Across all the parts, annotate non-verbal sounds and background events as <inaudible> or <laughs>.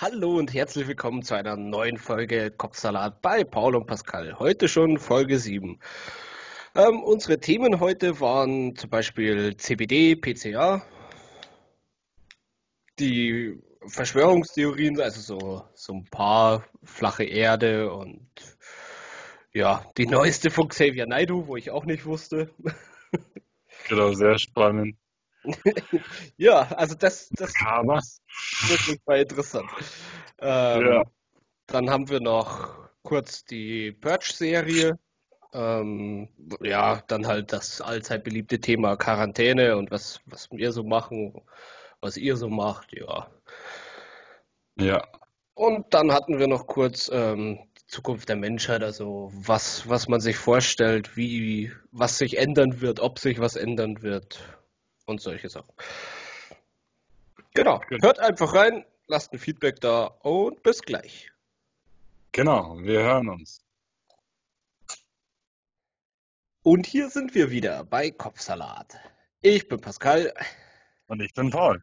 Hallo und herzlich willkommen zu einer neuen Folge Kopfsalat bei Paul und Pascal. Heute schon Folge 7. Ähm, unsere Themen heute waren zum Beispiel CBD, PCA, die Verschwörungstheorien, also so, so ein paar flache Erde und ja, die neueste von Xavier Naidoo, wo ich auch nicht wusste. <laughs> Genau, sehr spannend. <laughs> ja, also das, das Aber, wirklich mal interessant. Ähm, ja, Dann haben wir noch kurz die Purge-Serie. Ähm, ja, dann halt das allzeit beliebte Thema Quarantäne und was, was wir so machen, was ihr so macht, ja. ja, Und dann hatten wir noch kurz ähm, die Zukunft der Menschheit, also was, was man sich vorstellt, wie, was sich ändern wird, ob sich was ändern wird und solche Sachen. Genau, Gut. hört einfach rein, lasst ein Feedback da und bis gleich. genau, wir hören uns. Und hier sind wir wieder bei Kopfsalat. Ich bin Pascal. Und ich bin Paul.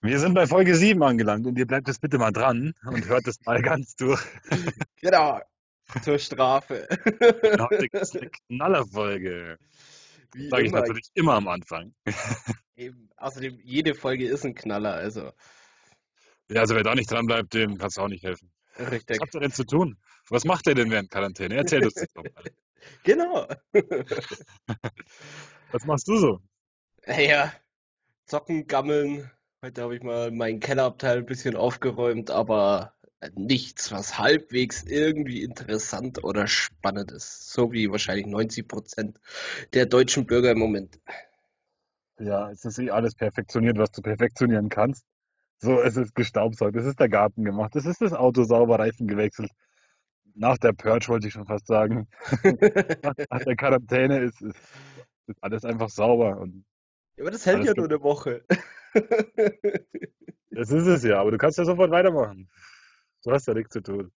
Wir sind bei Folge 7 angelangt und ihr bleibt jetzt bitte mal dran und hört es mal <laughs> ganz durch. Genau, zur Strafe. Ist eine Knallerfolge. Sage ich natürlich immer am Anfang. <laughs> Eben. Außerdem, jede Folge ist ein Knaller, also Ja, also wer da nicht dran bleibt, dem kannst du auch nicht helfen. richtig. Was habt ihr denn zu tun? Was macht ihr denn während Quarantäne? Erzähl uns das doch mal. <laughs> Genau. <laughs> Was machst du so? Ja, zocken, gammeln. Heute habe ich mal meinen Kellerabteil ein bisschen aufgeräumt, aber nichts, was halbwegs irgendwie interessant oder spannend ist. So wie wahrscheinlich 90 Prozent der deutschen Bürger im Moment. Ja, es ist eh alles perfektioniert, was du perfektionieren kannst. So, es ist gestaubsaugt, es ist der Garten gemacht, es ist das Auto sauber, Reifen gewechselt. Nach der Purge wollte ich schon fast sagen. <laughs> Nach, der Quarantäne ist, ist, ist alles einfach sauber. Und Aber das hält ja nur eine Woche. <laughs> das ist es ja, aber du kannst ja sofort weitermachen. Du hast ja nichts zu tun.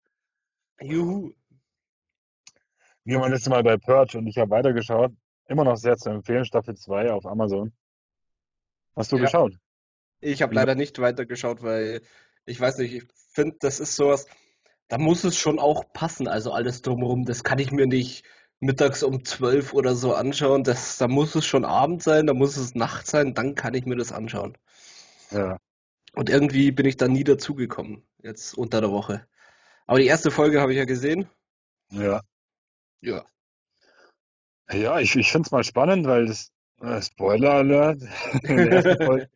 Juhu. Wir waren letztes Mal bei Purge und ich habe weitergeschaut. Immer noch sehr zu empfehlen, Staffel 2 auf Amazon. Hast du Ja. geschaut? Ich habe leider nicht weitergeschaut, weil ich weiß nicht, ich finde, das ist sowas, da muss es schon auch passen, also alles drumherum. Das kann ich mir nicht mittags um 12 oder so anschauen. Das, da muss es schon Abend sein, da muss es Nacht sein, dann kann ich mir das anschauen. Ja. Und irgendwie bin ich da nie dazugekommen, jetzt unter der Woche. Aber die erste Folge habe ich ja gesehen. Ja. Ja. Ja, ich, ich finde es mal spannend, weil das, äh, Spoiler Alert, <laughs> in der ersten Folge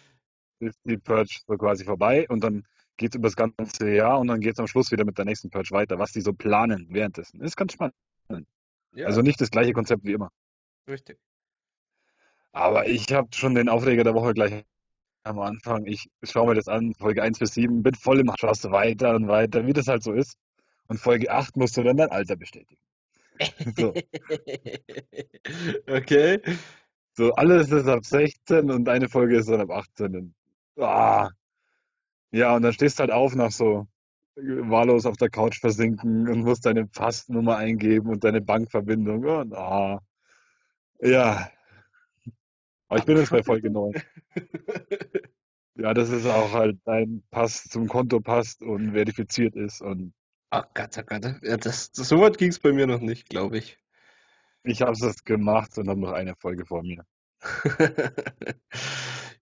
<laughs> ist die Purge so quasi vorbei und dann geht es über das ganze Jahr und dann geht es am Schluss wieder mit der nächsten Purge weiter, was die so planen währenddessen. Ist ganz spannend. Ja, Also nicht das gleiche Konzept wie immer. richtig. Aber ich habe schon den Aufreger der Woche gleich am Anfang. Ich schaue mir das an, Folge 1 bis 7, bin voll im Schaust weiter und weiter, wie das halt so ist. Und Folge 8 musst du dann dein Alter bestätigen. So, <laughs> Okay. so alles ist ab 16 und eine Folge ist dann ab 18. Und, ah. Ja, und dann stehst du halt auf nach so wahllos auf der Couch versinken und musst deine Passnummer eingeben und deine Bankverbindung und ah. Ja. Aber ich bin jetzt bei <laughs> Folge 9. Ja, das ist auch halt dein Pass zum Konto passt und verifiziert ist und Ach Gott, oh Gott. Ja, das, das, so weit ging es bei mir noch nicht, glaube ich. ich habe es gemacht und habe noch eine Folge vor mir. <laughs>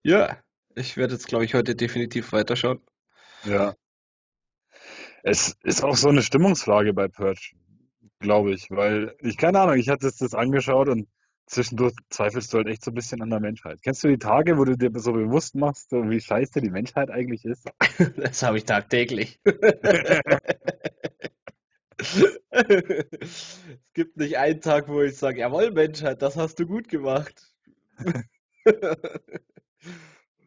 Ja, ich werde jetzt, glaube ich, heute definitiv weiterschauen. Ja. Es ist auch so eine Stimmungsfrage bei Purge, glaube ich, weil ich keine Ahnung, ich hatte es das angeschaut und zwischendurch zweifelst du halt echt so ein bisschen an der Menschheit. Kennst du die Tage, wo du dir so bewusst machst, wie scheiße die Menschheit eigentlich ist? <laughs> Das habe ich tagtäglich. <laughs> Es gibt nicht einen Tag, wo ich sage, jawohl, Menschheit, das hast du gut gemacht. <laughs>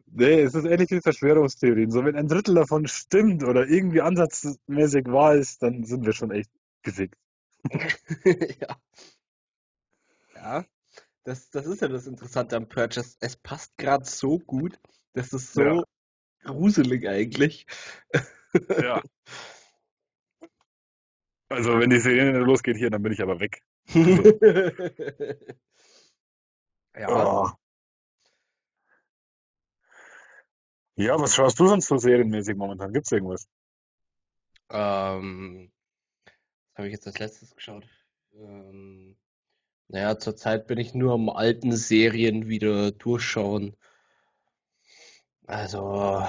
Nee, es ist ähnlich wie Verschwörungstheorien. So, wenn ein Drittel davon stimmt oder irgendwie ansatzmäßig wahr ist, dann sind wir schon echt gefickt. Ja. Ja, das, das ist ja das Interessante am Purge. Es, es passt gerade so gut. Das ist so Ja. gruselig eigentlich. <laughs> Ja. Also, wenn die Sirene losgeht hier, dann bin ich aber weg. <laughs> Ja, Oh. Ja, was schaust du sonst so serienmäßig momentan? Gibt's irgendwas? Ähm, was habe ich jetzt als letztes geschaut? Ähm, naja, zurzeit bin ich nur am alten Serien wieder durchschauen. Also,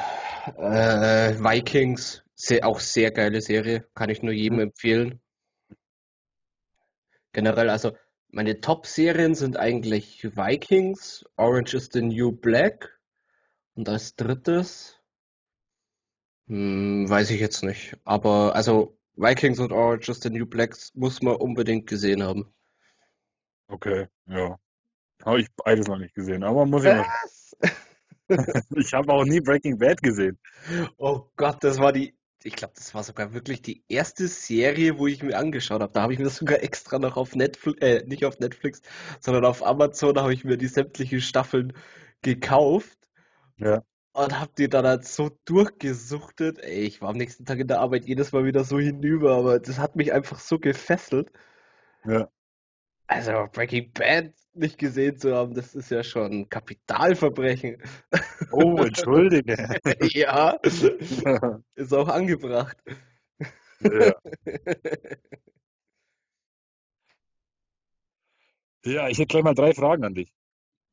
äh, Vikings, sehr, auch sehr geile Serie, kann ich nur jedem Hm? empfehlen. Generell, also meine Top-Serien sind eigentlich Vikings, Orange is the New Black und als drittes, hm, weiß ich jetzt nicht. Aber also Vikings und Orange is the New Black muss man unbedingt gesehen haben. Okay, ja. Habe ich beides noch nicht gesehen, aber muss ich mal. Was? <laughs> Ich habe auch nie Breaking Bad gesehen. Oh Gott, das war die, ich glaube, das war sogar wirklich die erste Serie, wo ich mir angeschaut habe. Da habe ich mir das sogar extra noch auf Netflix, äh, nicht auf Netflix, sondern auf Amazon habe ich mir die sämtlichen Staffeln gekauft Ja, und habe die dann halt so durchgesuchtet. Ey, ich war am nächsten Tag in der Arbeit jedes Mal wieder so hinüber, aber das hat mich einfach so gefesselt. ja. Also Breaking Bad nicht gesehen zu haben, das ist ja schon ein Kapitalverbrechen. Oh, entschuldige. <laughs> Ja, <laughs> ist auch angebracht. Ja. <laughs> Ja, ich hätte gleich mal drei Fragen an dich.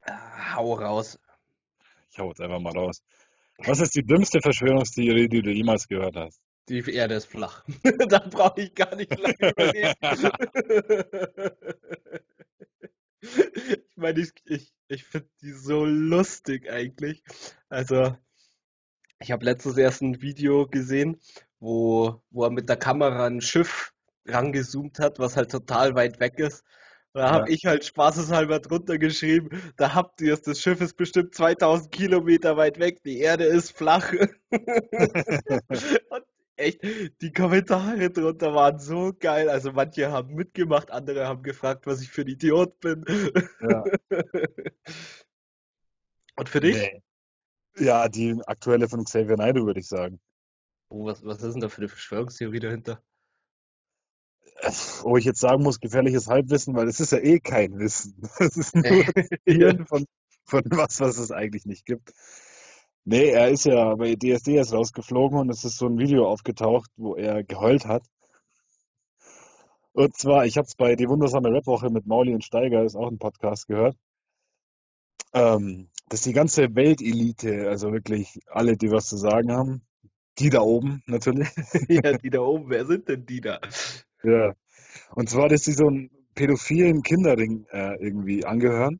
Ah, Hau raus. Ich hau jetzt einfach mal raus. Was ist die dümmste Verschwörungstheorie, die du jemals gehört hast? Die Erde ist flach. <laughs> Da brauche ich gar nicht lange überlegen. <laughs> Ich meine, ich, ich, ich finde die so lustig eigentlich. Also, ich habe letztens erst ein Video gesehen, wo, wo er mit der Kamera ein Schiff rangezoomt hat, was halt total weit weg ist. Und da habe Ja. ich halt spaßeshalber drunter geschrieben, da habt ihr es, das Schiff ist bestimmt 2000 Kilometer weit weg, die Erde ist flach. <laughs> Und echt, die Kommentare drunter waren so geil. Also manche haben mitgemacht, andere haben gefragt, was ich für ein Idiot bin. Ja. <laughs> Und für dich? Nee. Ja, die aktuelle von Xavier Naidoo, würde ich sagen. Oh, was, was ist denn da für eine Verschwörungstheorie dahinter? Wo ich jetzt sagen muss, gefährliches Halbwissen, weil es ist ja eh kein Wissen. <laughs> Es ist nur <laughs> Zitieren von, von was, was es eigentlich nicht gibt. Nee, er ist ja bei DSDS rausgeflogen und es ist so ein Video aufgetaucht, wo er geheult hat. Und zwar, ich habe es bei Die wundersame Rapwoche mit Mauli und Steiger, ist auch ein Podcast gehört, ähm, dass die ganze Weltelite, also wirklich alle, die was zu sagen haben, die da oben natürlich, <laughs> Ja, die da oben, wer sind denn die da? ja. Und zwar, dass sie so einen pädophilen Kinderring äh, irgendwie angehören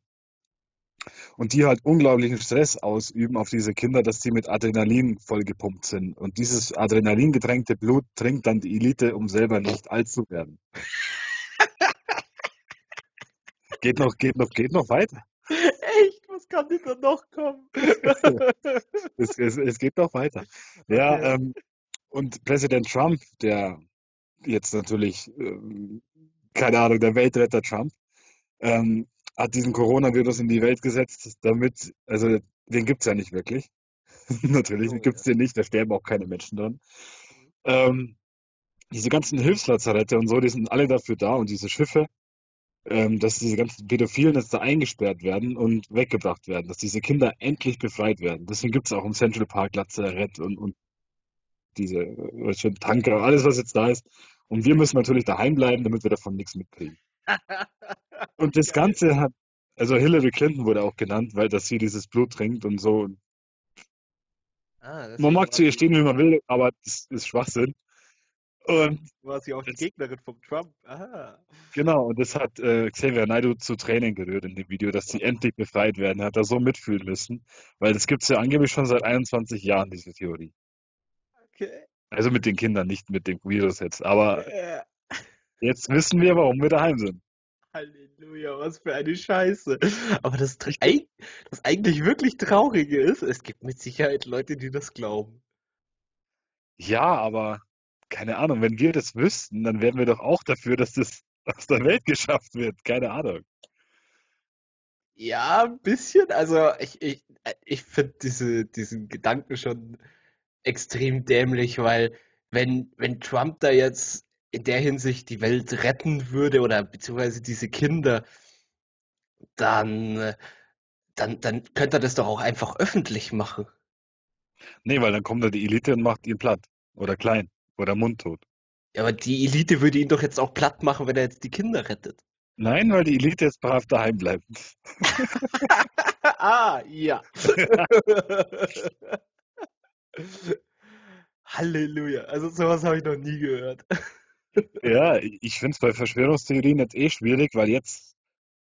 und die halt unglaublichen Stress ausüben auf diese Kinder, dass sie mit Adrenalin vollgepumpt sind. Und dieses adrenalingetränkte Blut trinkt dann die Elite, um selber nicht alt zu werden. <laughs> Geht noch, geht noch, geht noch weiter. Echt? Was kann denn da noch kommen? <laughs> <laughs> Es, es, es geht noch weiter. Ja, Okay. ähm, und Präsident Trump, der jetzt natürlich, ähm, keine Ahnung, der Weltretter Trump, ähm, hat diesen Coronavirus in die Welt gesetzt, damit, also den gibt's ja nicht wirklich. <laughs> Natürlich Oh, gibt's ja. den nicht, da sterben auch keine Menschen dran. Ähm, diese ganzen Hilfslazarette und so, die sind alle dafür da und diese Schiffe, ähm, dass diese ganzen Pädophilen jetzt da eingesperrt werden und weggebracht werden, dass diese Kinder endlich befreit werden. Deswegen gibt's auch im Central Park Lazarett und, und diese äh, Tanker, alles was jetzt da ist. Und wir müssen natürlich daheim bleiben, damit wir davon nichts mitkriegen. <laughs> Und das. Ganze hat, also Hillary Clinton wurde auch genannt, weil dass sie dieses Blut trinkt und so. Ah, Man mag zu ihr stehen, wie man will, aber das ist Schwachsinn. Und war sie auch die Gegnerin von Trump. Aha. genau, und das hat äh, Xavier Naidoo zu Tränen gerührt in dem Video, dass sie endlich befreit werden. Er hat da so mitfühlen müssen, weil das gibt's ja angeblich schon seit 21 Jahren, diese Theorie. Okay. Also mit den Kindern, nicht mit dem Virus jetzt. Aber Äh, jetzt wissen wir, warum wir daheim sind. Halleluja, was für eine Scheiße. Aber das, das eigentlich wirklich Traurige ist, es gibt mit Sicherheit Leute, die das glauben. Ja, aber keine Ahnung, wenn wir das wüssten, dann wären wir doch auch dafür, dass das aus der Welt geschafft wird. Keine Ahnung. Ja, ein bisschen. Also ich, ich, ich finde diese, diesen Gedanken schon extrem dämlich, weil wenn, wenn Trump da jetzt in der Hinsicht die Welt retten würde oder beziehungsweise diese Kinder, dann, äh, dann, dann könnte er das doch auch einfach öffentlich machen. Nee, weil dann kommt da die Elite und macht ihn platt. Oder klein. Oder mundtot. Ja, aber die Elite würde ihn doch jetzt auch platt machen, wenn er jetzt die Kinder rettet. Nein, weil die Elite jetzt brav daheim bleibt. <laughs> ah, ja. <laughs> Halleluja. Also sowas habe ich noch nie gehört. Ja, ich finde es bei Verschwörungstheorien jetzt eh schwierig, weil jetzt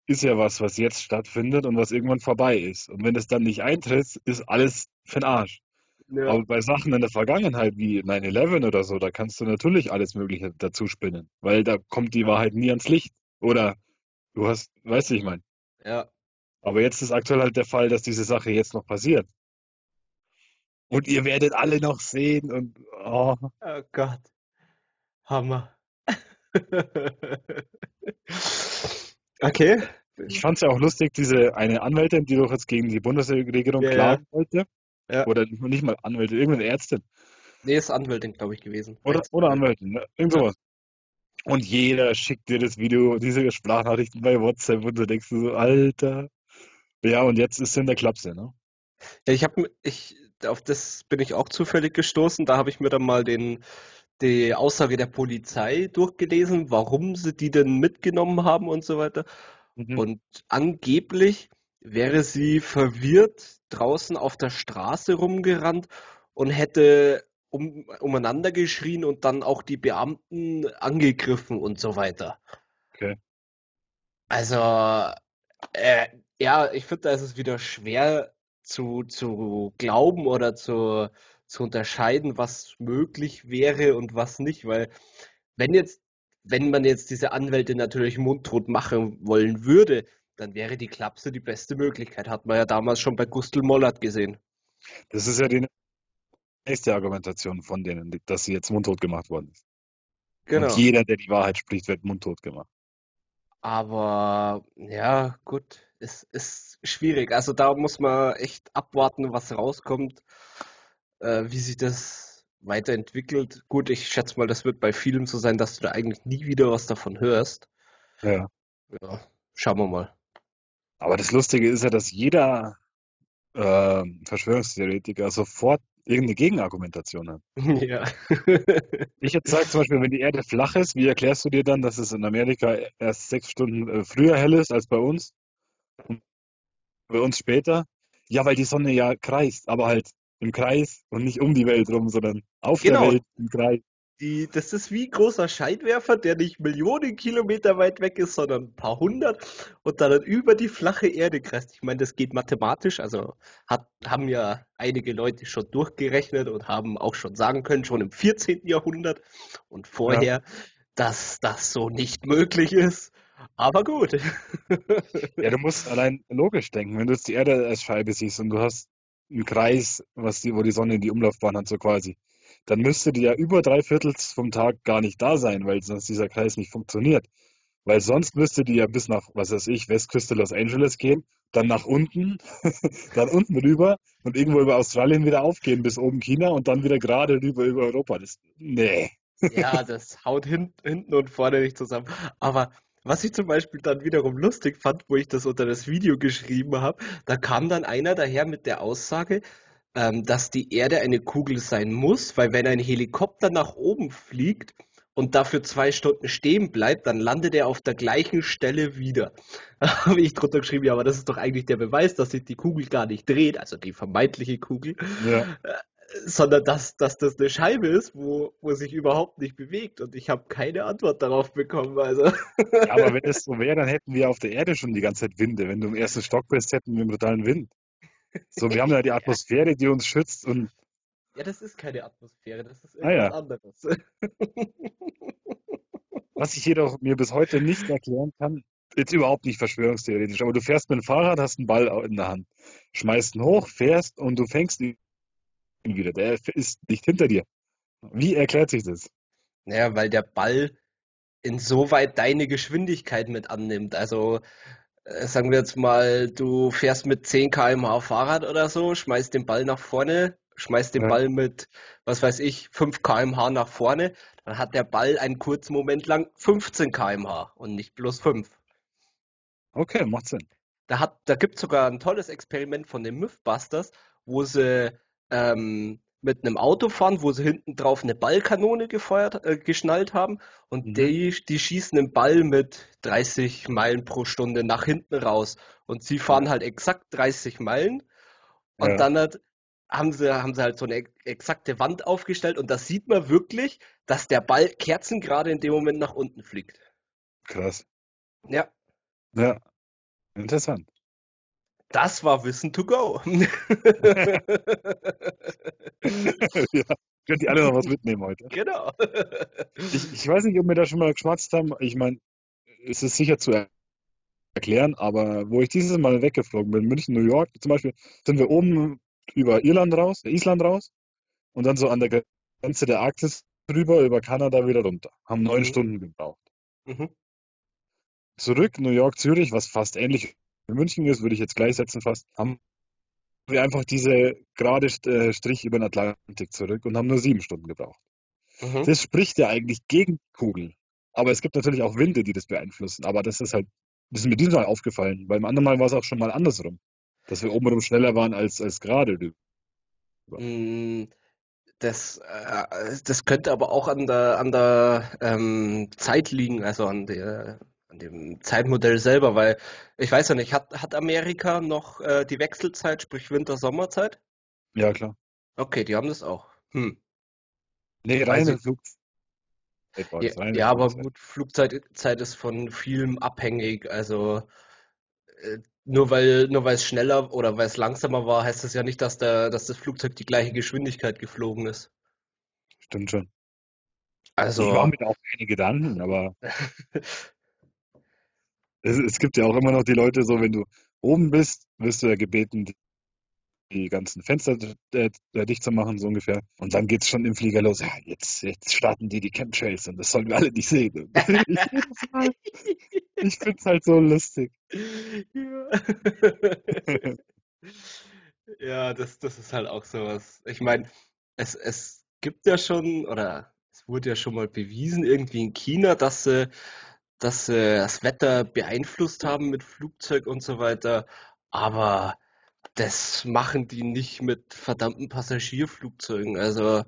ist ja was, was jetzt stattfindet und was irgendwann vorbei ist. Und wenn es dann nicht eintritt, ist alles für den Arsch. Ja. Aber bei Sachen in der Vergangenheit wie 9-11 oder so, da kannst du natürlich alles Mögliche dazu spinnen, weil da kommt die Wahrheit nie ans Licht. Oder du hast, weißt du, ich meine. Ja. Aber jetzt ist aktuell halt der Fall, dass diese Sache jetzt noch passiert. Und ihr werdet alle noch sehen und oh, Oh Gott. Hammer. Okay. ich fand es ja auch lustig, diese eine Anwältin, die doch jetzt gegen die Bundesregierung Ja, ja. klagen wollte. Ja. Oder nicht mal Anwältin, irgendeine Ärztin. Nee, ist Anwältin, glaube ich, gewesen. Oder, oder Anwältin, ne? irgend sowas. Und jeder schickt dir das Video, diese Sprachnachrichten bei WhatsApp und du denkst dir so, Alter. Ja, und jetzt ist es in der Klapse, ne? Ja, ich habe ich auf das bin ich auch zufällig gestoßen. Da habe ich mir dann mal den die Aussage der Polizei durchgelesen, warum sie die denn mitgenommen haben und so weiter. Mhm. Und angeblich wäre sie verwirrt draußen auf der Straße rumgerannt und hätte um, umeinander geschrien und dann auch die Beamten angegriffen und so weiter. Okay. Also, äh, ja, ich finde, da ist es wieder schwer zu, zu glauben oder zu, zu unterscheiden, was möglich wäre und was nicht, weil wenn jetzt, wenn man jetzt diese Anwälte natürlich mundtot machen wollen würde, dann wäre die Klapse die beste Möglichkeit. Hat man ja damals schon bei Gustl Mollert gesehen. Das ist ja die nächste Argumentation von denen, dass sie jetzt mundtot gemacht worden ist. Genau. Und jeder, der die Wahrheit spricht, wird mundtot gemacht. Aber ja, gut, es ist schwierig. Also da muss man echt abwarten, was rauskommt, äh, wie sich das weiterentwickelt. Gut, ich schätze mal, das wird bei vielen so sein, dass du da eigentlich nie wieder was davon hörst. Ja. Ja, schauen wir mal. Aber das Lustige ist ja, dass jeder ähm, Verschwörungstheoretiker sofort irgendeine Gegenargumentation hat. <laughs> Ja. Ich jetzt sage zum Beispiel, wenn die Erde flach ist, wie erklärst du dir dann, dass es in Amerika erst sechs Stunden äh, früher hell ist als bei uns? Bei uns später? Ja, weil die Sonne ja kreist, aber halt im Kreis und nicht um die Welt rum, sondern auf der Genau. Welt im Kreis. Die, das ist wie ein großer Scheinwerfer, der nicht Millionen Kilometer weit weg ist, sondern ein paar hundert und dann über die flache Erde kreist. Ich meine, das geht mathematisch, also hat, haben ja einige Leute schon durchgerechnet und haben auch schon sagen können, schon im 14. Jahrhundert und vorher, dass das so nicht möglich ist. Aber gut. Ja, du musst allein logisch denken. Wenn du jetzt die Erde als Scheibe siehst und du hast einen Kreis, was die, wo die Sonne in die Umlaufbahn hat, so quasi, dann müsste die ja über drei Viertels vom Tag gar nicht da sein, weil sonst dieser Kreis nicht funktioniert. Weil sonst müsste die ja bis nach, was weiß ich, Westküste Los Angeles gehen, dann nach unten, <laughs> dann unten rüber und irgendwo über Australien wieder aufgehen bis oben China und dann wieder gerade rüber über Europa. Das, nee. Ja, das haut hin, hinten und vorne nicht zusammen. Aber was ich zum Beispiel dann wiederum lustig fand, wo ich das unter das Video geschrieben habe, da kam dann einer daher mit der Aussage, ähm, dass die Erde eine Kugel sein muss, weil wenn ein Helikopter nach oben fliegt und dafür zwei Stunden stehen bleibt, dann landet er auf der gleichen Stelle wieder. <laughs> Da habe ich drunter geschrieben, ja, aber das ist doch eigentlich der Beweis, dass sich die Kugel gar nicht dreht, also die vermeintliche Kugel Ja. Sondern dass, dass das eine Scheibe ist, wo, wo sich überhaupt nicht bewegt. Und ich habe keine Antwort darauf bekommen. Also, Ja, aber wenn es so wäre, dann hätten wir auf der Erde schon die ganze Zeit Winde. Wenn du im ersten Stock bist, hätten wir einen brutalen Wind. So, wir haben ja die <laughs> Atmosphäre, die uns schützt und ja, das ist keine Atmosphäre, das ist Ah, ja. anderes. <laughs> was ich jedoch mir bis heute nicht erklären kann, jetzt überhaupt nicht verschwörungstheoretisch, aber du fährst mit dem Fahrrad, hast einen Ball in der Hand, schmeißt ihn hoch, fährst und du fängst ihn wieder. Der ist nicht hinter dir. Wie erklärt sich das? Naja, weil der Ball insoweit deine Geschwindigkeit mit annimmt. Also, äh, sagen wir jetzt mal, du fährst mit 10 km/h Fahrrad oder so, schmeißt den Ball nach vorne, schmeißt den Ja. Ball mit, was weiß ich, 5 km/h nach vorne, dann hat der Ball einen kurzen Moment lang 15 km/h und nicht bloß 5. Okay, macht Sinn. Da hat, da gibt es sogar ein tolles Experiment von den Mythbusters, wo sie ähm, mit einem Auto fahren, wo sie hinten drauf eine Ballkanone gefeuert, äh, geschnallt haben und Mhm. die, die schießen den Ball mit 30 Meilen pro Stunde nach hinten raus und sie fahren halt exakt 30 Meilen und Ja. dann hat, haben sie, haben sie halt so eine ex- exakte Wand aufgestellt und da sieht man wirklich, dass der Ball kerzengerade in dem Moment nach unten fliegt. Krass. Ja, Ja, interessant. Das war Wissen to go. <laughs> ja, könnt ihr alle noch was mitnehmen heute. Genau. Ich, ich weiß nicht, ob wir da schon mal geschmatzt haben. Ich meine, es ist sicher zu er erklären, aber wo ich dieses Mal weggeflogen bin, München, New York zum Beispiel, sind wir oben über Irland raus, äh, Island raus und dann so an der Grenze der Arktis rüber, über Kanada wieder runter. Haben neun Mhm. Stunden gebraucht. Mhm. Zurück, New York, Zürich, was fast ähnlich München ist, würde ich jetzt gleichsetzen fast, haben wir einfach diese gerade äh, Strich über den Atlantik zurück und haben nur sieben Stunden gebraucht. Mhm. Das spricht ja eigentlich gegen Kugel. Aber es gibt natürlich auch Winde, die das beeinflussen. Aber das ist halt, das ist mir diesmal aufgefallen. Beim anderen Mal war es auch schon mal andersrum. Dass wir obenrum schneller waren als, als gerade. Mm, Das, äh, das könnte aber auch an der, an der ähm, Zeit liegen, also an der, an dem Zeitmodell selber, weil ich weiß ja nicht, hat, hat Amerika noch äh, die Wechselzeit, sprich Winter-Sommerzeit? Ja, klar. Okay, die haben das auch. Hm. Nee, reine ich- Flugzeit war Ja, reine ja, aber gut, Flugzeit Zeit ist von vielem abhängig. Also äh, nur weil nur weil es schneller oder weil es langsamer war, heißt das ja nicht, dass der, dass das Flugzeug die gleiche Geschwindigkeit geflogen ist. Stimmt schon. Ich Also mache mir da auch keine Gedanken, aber <laughs> es, es gibt ja auch immer noch die Leute, so wenn du oben bist, wirst du ja gebeten, die- ganzen Fenster äh, äh, dicht zu machen, so ungefähr. Und dann geht's schon im Flieger los. Ja, jetzt, jetzt starten die die Chemtrails und das sollen wir alle nicht sehen. Ich <laughs> <laughs> ich find's halt so lustig. Ja. <laughs> Ja, das, das ist halt auch sowas. Ich meine, es, es gibt ja schon, oder es wurde ja schon mal bewiesen, irgendwie in China, dass sie, dass sie das Wetter beeinflusst haben mit Flugzeug und so weiter. Aber das machen die nicht mit verdammten Passagierflugzeugen. Also,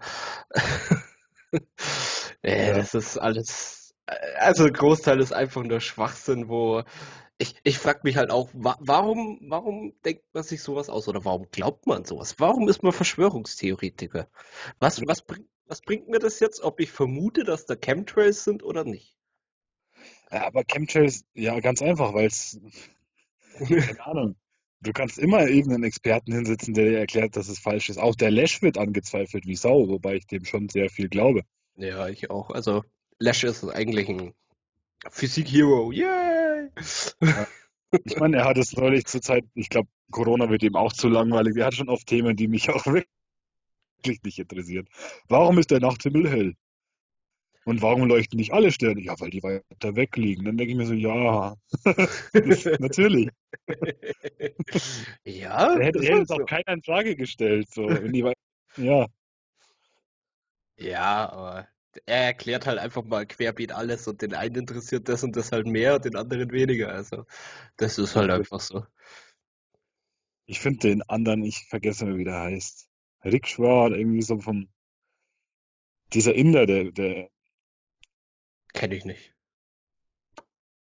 <laughs> nee, Ja. das ist alles, also ein Großteil ist einfach nur Schwachsinn, wo ich, ich frage mich halt auch, wa warum, warum denkt man sich sowas aus oder warum glaubt man sowas? Warum ist man Verschwörungstheoretiker? Was, was bringt, was bringt mir das jetzt, ob ich vermute, dass da Chemtrails sind oder nicht? Ja, aber Chemtrails, ja, ganz einfach, weil es, keine <laughs> Ahnung, du kannst immer irgendeinen Experten hinsetzen, der dir erklärt, dass es falsch ist. Auch der Lesch wird angezweifelt wie Sau, wobei ich dem schon sehr viel glaube. Ja, ich auch. Also, Lash ist eigentlich ein Physik-Hero. Yay! Ich meine, er hat es neulich zur Zeit, ich glaube, Corona wird ihm auch zu langweilig. Er hat schon oft Themen, die mich auch wirklich nicht interessieren. Warum ist der Nachthimmel hell? Und warum leuchten nicht alle Sterne? Ja, weil die weiter weg liegen. Dann denke ich mir so, ja, <laughs> natürlich. Ja, Er hätte, hätte es auch so. keiner in Frage gestellt. So, wenn die wei- ja, Ja, aber er erklärt halt einfach mal querbeet alles und den einen interessiert das und das halt mehr und den anderen weniger. Also, das ist halt einfach so. ich finde den anderen, ich vergesse mal, wie der heißt. Rick Schwar, irgendwie so vom, dieser Inder, der, der, Kenne ich nicht.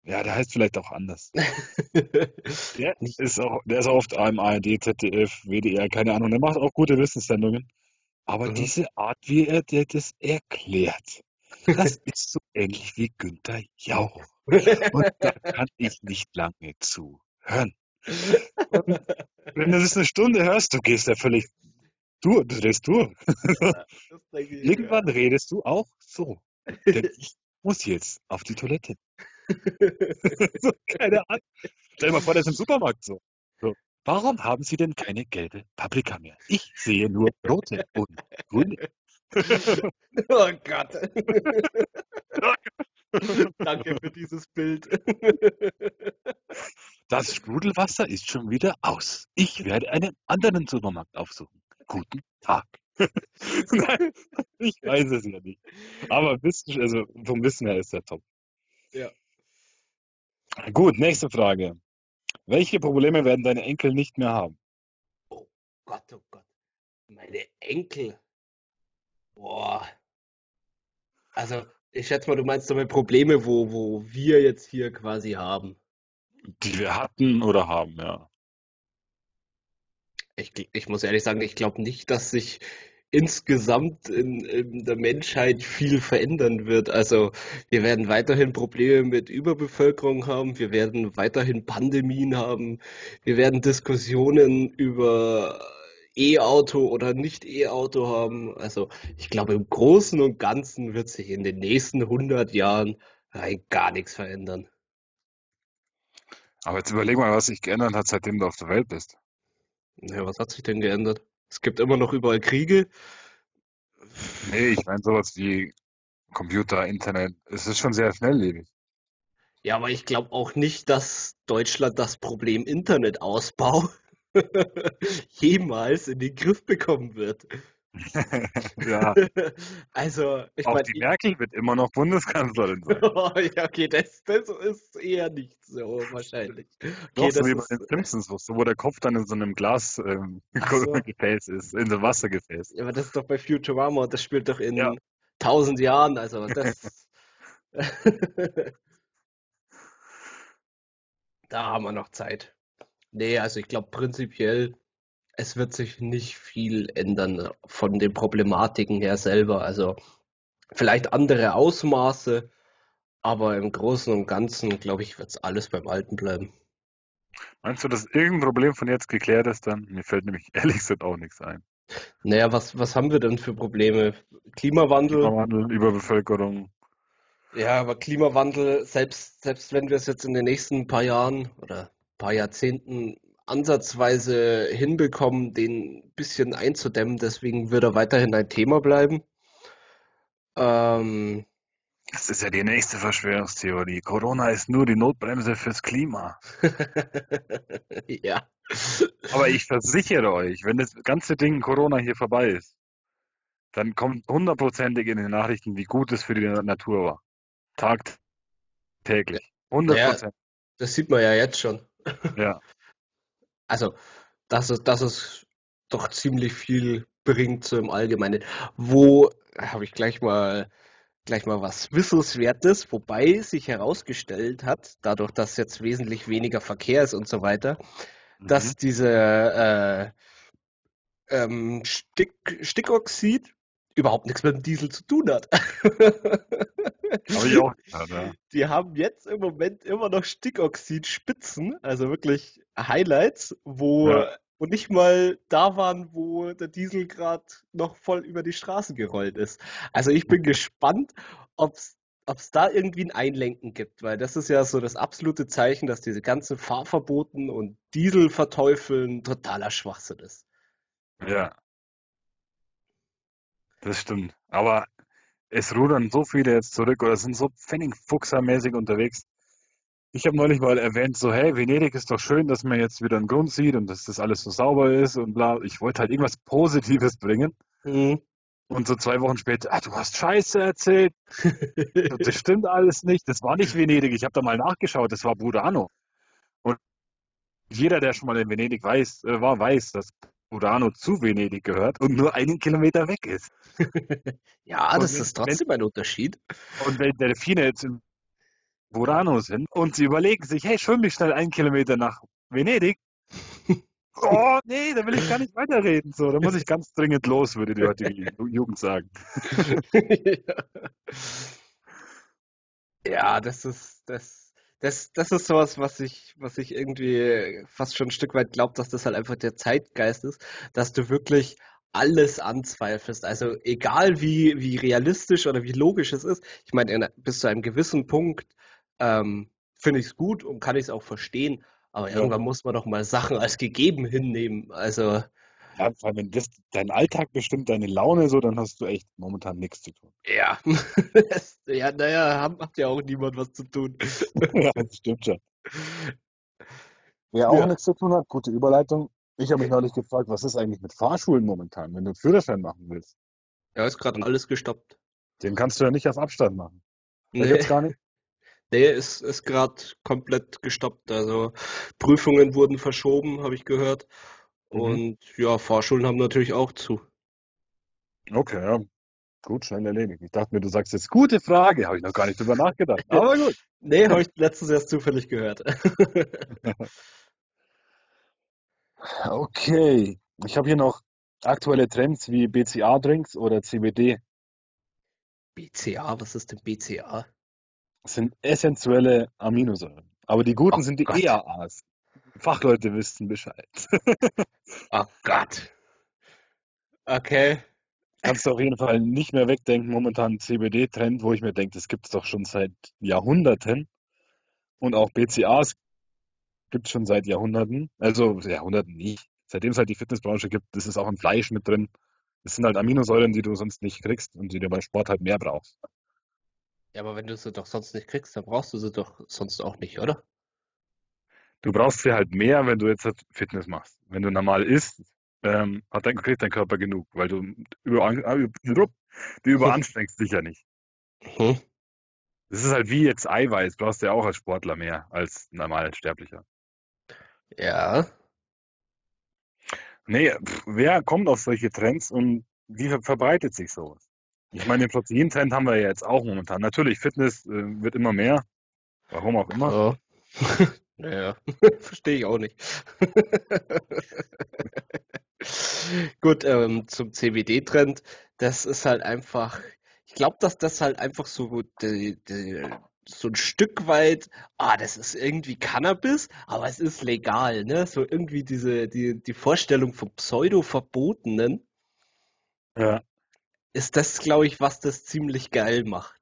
ja, der heißt vielleicht auch anders. <laughs> Der ist auch, der ist auch oft am ARD, ZDF, WDR, keine Ahnung. Der macht auch gute Wissenssendungen. Aber Mhm. diese Art, wie er der das erklärt, das <laughs> ist so ähnlich wie Günther Jauch. <laughs> Und da kann ich nicht lange zuhören. Und wenn du das eine Stunde hörst, du gehst ja völlig durch, du drehst durch. Ich, Irgendwann redest du auch so. Denn ich muss jetzt auf die Toilette. <laughs> so, keine Ahnung. Stell dir mal vor, der ist im Supermarkt so. so. Warum haben Sie denn keine gelbe Paprika mehr? Ich sehe nur rote und grüne. <laughs> Oh Gott. <laughs> Danke für dieses Bild. Das Sprudelwasser ist schon wieder aus. Ich werde einen anderen Supermarkt aufsuchen. Guten Tag. Nein, ich weiß es ja nicht. Aber Wissen, also vom Wissen her ist er top. Ja. Gut, nächste Frage. Welche Probleme werden deine Enkel nicht mehr haben? Gott, oh Gott. Meine Enkel. Boah. Also, ich schätze mal, du meinst damit Probleme, wo, wo wir jetzt hier quasi haben. Die wir hatten oder haben, ja. Ich, ich muss ehrlich sagen, ich glaube nicht, dass sich insgesamt in, in der Menschheit viel verändern wird. Also wir werden weiterhin Probleme mit Überbevölkerung haben, wir werden weiterhin Pandemien haben, wir werden Diskussionen über E-Auto oder nicht E-Auto haben. Also ich glaube, im Großen und Ganzen wird sich in den nächsten hundert Jahren rein gar nichts verändern. Aber jetzt überleg mal, was sich geändert hat, seitdem du auf der Welt bist. Ja, was hat sich denn geändert? Es gibt immer noch überall Kriege. Nee, ich meine sowas wie Computer, Internet. Es ist schon sehr schnelllebig. Ja, aber ich glaube auch nicht, dass Deutschland das Problem Internetausbau <laughs> jemals in den Griff bekommen wird. <laughs> Ja, Also, ich auch meine, die Merkel wird immer noch Bundeskanzlerin sein. <laughs> ja, okay, das, das ist eher nicht so wahrscheinlich. Doch, Okay, so das wie bei den Simpsons, wo wo der Kopf dann in so einem Glas ähm, <laughs> so, ist, in so einem Wassergefäß. ja, aber das ist doch bei Futurama und das spielt doch Ja. in tausend Jahren, also das, da haben wir noch Zeit. Nee, also ich glaube prinzipiell, es wird sich nicht viel ändern von den Problematiken her selber. Also vielleicht andere Ausmaße, aber im Großen und Ganzen, glaube ich, wird es alles beim Alten bleiben. Meinst du, dass irgendein Problem von jetzt geklärt ist dann? Mir fällt nämlich <laughs> ehrlich gesagt auch nichts ein. Naja, was, was haben wir denn für Probleme? Klimawandel? Klimawandel, Überbevölkerung. Ja, aber Klimawandel, selbst, selbst wenn wir es jetzt in den nächsten paar Jahren oder paar Jahrzehnten ansatzweise hinbekommen, den ein bisschen einzudämmen, deswegen wird er weiterhin ein Thema bleiben. Ähm, Das ist ja die nächste Verschwörungstheorie. Corona ist nur die Notbremse fürs Klima. <laughs> ja. Aber ich versichere euch, wenn das ganze Ding Corona hier vorbei ist, dann kommt hundertprozentig in den Nachrichten, wie gut es für die Natur war. Tagtäglich. Hundert Naja, Prozent. das sieht man ja jetzt schon. Ja. Also, dass es, dass es doch ziemlich viel bringt so im Allgemeinen. Wo habe ich gleich mal gleich mal was Wissenswertes, wobei sich herausgestellt hat, dadurch, dass jetzt wesentlich weniger Verkehr ist und so weiter, Mhm. dass diese äh, ähm, Stick, Stickoxid überhaupt nichts mit dem Diesel zu tun hat. <laughs> Gehört, ja. Die haben jetzt im Moment immer noch Stickoxid-Spitzen, also wirklich Highlights, wo, Ja. wo nicht mal da waren, wo der Diesel gerade noch voll über die Straße gerollt ist. Also ich bin gespannt, ob es da irgendwie ein Einlenken gibt, weil das ist ja so das absolute Zeichen, dass diese ganzen Fahrverboten und Dieselverteufeln totaler Schwachsinn ist. Ja, das stimmt. Aber es rudern so viele jetzt zurück oder sind so Pfennigfuchsermäßig unterwegs. Ich habe neulich mal erwähnt, so, hey, Venedig ist doch schön, dass man jetzt wieder einen Grund sieht und dass das alles so sauber ist und bla. Ich wollte halt irgendwas Positives bringen. Mhm. Und so zwei Wochen später, ah, du hast Scheiße erzählt, <laughs> das stimmt alles nicht, das war nicht Venedig, ich habe da mal nachgeschaut, das war Burano. Und jeder, der schon mal in Venedig weiß, äh, war, weiß, dass Burano zu Venedig gehört und nur einen Kilometer weg ist. <laughs> Ja, Und das ist trotzdem ein Unterschied. und wenn Delfine jetzt in Burano sind und sie überlegen sich, hey, schwimm mich schnell einen Kilometer nach Venedig. <laughs> Oh, nee, da will ich gar nicht weiterreden. So, da muss ich ganz dringend los, würde die heutige Ju- <laughs> Jugend sagen. Ja, das ist das das das ist sowas, was ich was ich irgendwie fast schon ein Stück weit glaube, dass das halt einfach der Zeitgeist ist, dass du wirklich alles anzweifelst. Also egal wie wie realistisch oder wie logisch es ist. Ich meine, in, bis zu einem gewissen Punkt ähm, finde ich es gut und kann ich es auch verstehen. Aber Ja. irgendwann muss man doch mal Sachen als gegeben hinnehmen. Also Ja, vor allem, wenn das dein Alltag bestimmt, deine Laune so, dann hast du echt momentan nichts zu tun. ja, <laughs> ja, naja, hat ja auch niemand was zu tun. <laughs> Ja, das stimmt schon. Wer auch Ja. nichts zu tun hat, gute Überleitung. Ich habe mich neulich gefragt, was ist eigentlich mit Fahrschulen momentan, wenn du einen Führerschein machen willst? Ja, ist gerade alles gestoppt. Den kannst du ja nicht auf Abstand machen. Nee. gibt's gar nicht. <laughs> Nee, ist, ist gerade komplett gestoppt. Also Prüfungen wurden verschoben, habe ich gehört. Mhm. Und ja, Fahrschulen haben natürlich auch zu. Okay, ja. Gut, schnell erledigt. Ich dachte mir, du sagst jetzt, gute Frage, habe ich noch gar nicht drüber nachgedacht. <laughs> Aber gut. Nee, habe ich letztens erst zufällig gehört. <laughs> Okay. Ich habe hier noch aktuelle Trends wie BCA-Drinks oder CBD. BCA, was ist denn BCA? Das sind essentielle Aminosäuren. Aber die guten Oh sind die Gott. EAAs. Fachleute wissen Bescheid. <laughs> Oh Gott. Okay. Kannst du auf jeden Fall nicht mehr wegdenken, momentan CBD-Trend, wo ich mir denke, das gibt es doch schon seit Jahrhunderten. Und auch BCAs gibt es schon seit Jahrhunderten. Also Jahrhunderten nicht. Seitdem es halt die Fitnessbranche gibt, das ist auch im Fleisch mit drin. Das sind halt Aminosäuren, die du sonst nicht kriegst und die du beim Sport halt mehr brauchst. Ja, aber wenn du sie doch sonst nicht kriegst, dann brauchst du sie doch sonst auch nicht, oder? Du brauchst sie halt mehr, wenn du jetzt halt Fitness machst. Wenn du normal isst, ähm, hat dein, kriegt dein Körper genug, weil du über, du überanstrengst dich ja nicht. Das ist halt wie jetzt Eiweiß, brauchst du ja auch als Sportler mehr als normal Sterblicher. Ja. Nee, pff, wer kommt auf solche Trends und wie ver verbreitet sich sowas? Ich meine, den Proteintrend haben wir ja jetzt auch momentan. Natürlich, Fitness äh, wird immer mehr. Warum auch immer. Ja. <laughs> Naja, <laughs> verstehe ich auch nicht. <laughs> Gut, ähm, zum CBD-Trend, das ist halt einfach, ich glaube, dass das halt einfach so, die, die, so ein Stück weit, ah, das ist irgendwie Cannabis, aber es ist legal, ne? So irgendwie diese, die, die Vorstellung vom Pseudo-Verbotenen Ja. ist das, glaube ich, was das ziemlich geil macht.